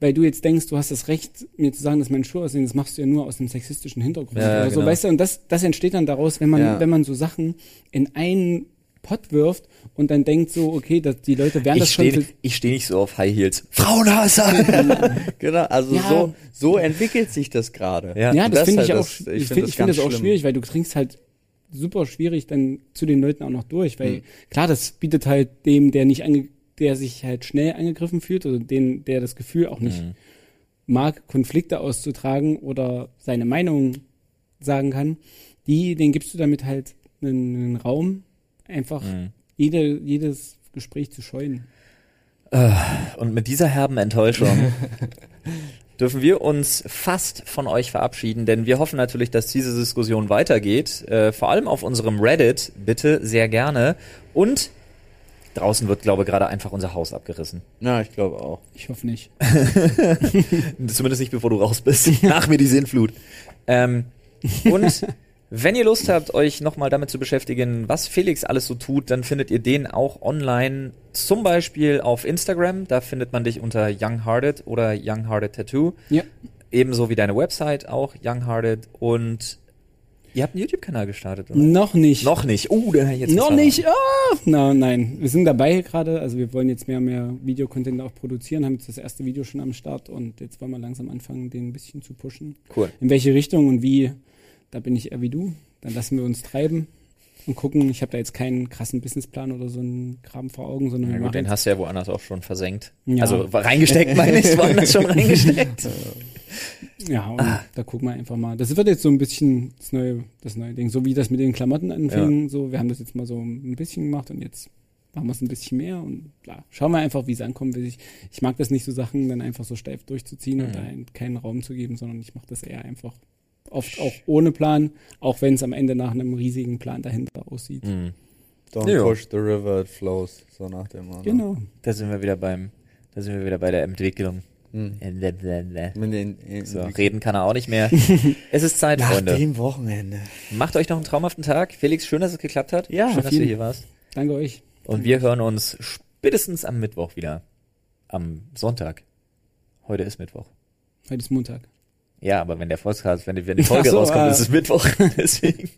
weil du jetzt denkst, du hast das Recht, mir zu sagen, dass meine Schuhe aussehen, das machst du ja nur aus einem sexistischen Hintergrund Ja, oder so, genau. weißt du, und das, das entsteht dann daraus, wenn man, Ja. wenn man so Sachen in einen Pott wirft und dann denkt so, okay, dass die Leute werden das Ich schon stehe für- ich steh nicht so auf High Heels. Frauenhasser! Genau, also Ja. so, so entwickelt sich das gerade. Ja. Ja, das, das finde halt ich auch, das- ich finde find das ich finde das auch schlimm. schwierig, weil du trinkst halt super schwierig dann zu den Leuten auch noch durch, weil Mhm. klar, das bietet halt dem, der nicht ange, der sich halt schnell angegriffen fühlt oder den, der das Gefühl auch nicht Mhm. mag, Konflikte auszutragen oder seine Meinung sagen kann, die, den gibst du damit halt einen, einen Raum, einfach Mhm. jede, jedes Gespräch zu scheuen. Und mit dieser herben Enttäuschung dürfen wir uns fast von euch verabschieden, denn wir hoffen natürlich, dass diese Diskussion weitergeht. Äh, vor allem auf unserem Reddit, bitte sehr gerne. Und draußen wird, glaube ich, gerade einfach unser Haus abgerissen. Ja, ich glaube auch. Ich hoffe nicht. Zumindest nicht, bevor du raus bist. Nach mir die Sintflut. Ähm, und wenn ihr Lust habt, euch nochmal damit zu beschäftigen, was Felix alles so tut, dann findet ihr den auch online, zum Beispiel auf Instagram. Da findet man dich unter Younghearted oder Younghearted Tattoo. Ja. Ebenso wie deine Website auch, Younghearted. Und ihr habt einen YouTube-Kanal gestartet, oder? Noch nicht. Noch nicht. Uh, da jetzt Noch nicht. Ah, na, nein. Wir sind dabei gerade. Also wir wollen jetzt mehr und mehr Videocontent auch produzieren, haben jetzt das erste Video schon am Start und jetzt wollen wir langsam anfangen, den ein bisschen zu pushen. Cool. In welche Richtung und wie, da bin ich eher wie du. Dann lassen wir uns treiben und gucken. Ich habe da jetzt keinen krassen Businessplan oder so einen Kram vor Augen, sondern Na wir gut, den hast du ja woanders auch schon versenkt. Ja. Also reingesteckt, meine ich, woanders schon reingesteckt. Ja, und Ah. da gucken wir einfach mal. Das wird jetzt so ein bisschen das neue, das neue Ding. So wie das mit den Klamotten anfing. So, wir haben das jetzt mal so ein bisschen gemacht und jetzt machen wir es ein bisschen mehr und klar, schauen wir einfach, wie es ankommt. Ich, ich mag das nicht so Sachen dann einfach so steif durchzuziehen und Mhm. da keinen Raum zu geben, sondern ich mache das eher einfach oft auch ohne Plan, auch wenn es am Ende nach einem riesigen Plan dahinter aussieht. Mhm. Don't Ja. push the river, it flows. So nach dem Motto. Genau. Da sind wir wieder beim, da sind wir wieder bei der Entwicklung. Hm. So, Mit den, in, reden kann er auch nicht mehr. es ist Zeit, nach Freunde. dem Wochenende. Macht euch noch einen traumhaften Tag. Felix, schön, dass es geklappt hat. Ja, schön, dass vielen- du hier warst. Danke euch. Und wir hören uns spätestens am Mittwoch wieder. Am Sonntag. Heute ist Mittwoch. Heute ist Montag. Ja, aber wenn der Podcast, wenn die, wenn die Folge so, rauskommt, ah. ist es Mittwoch. Deswegen.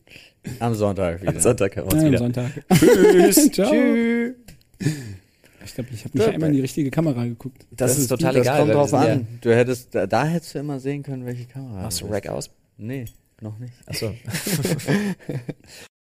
Am Sonntag wieder. Am Sonntag hören wir uns Ja, am wieder. Sonntag. Tschüss. Tschüss. Ich glaube, ich habe nicht einmal in die richtige Kamera geguckt. Das, ist total das egal. kommt weil drauf an. Du hättest, da, da hättest du immer sehen können, welche Kamera. Ja, machst du das Rack aus? Nee, noch nicht. Achso.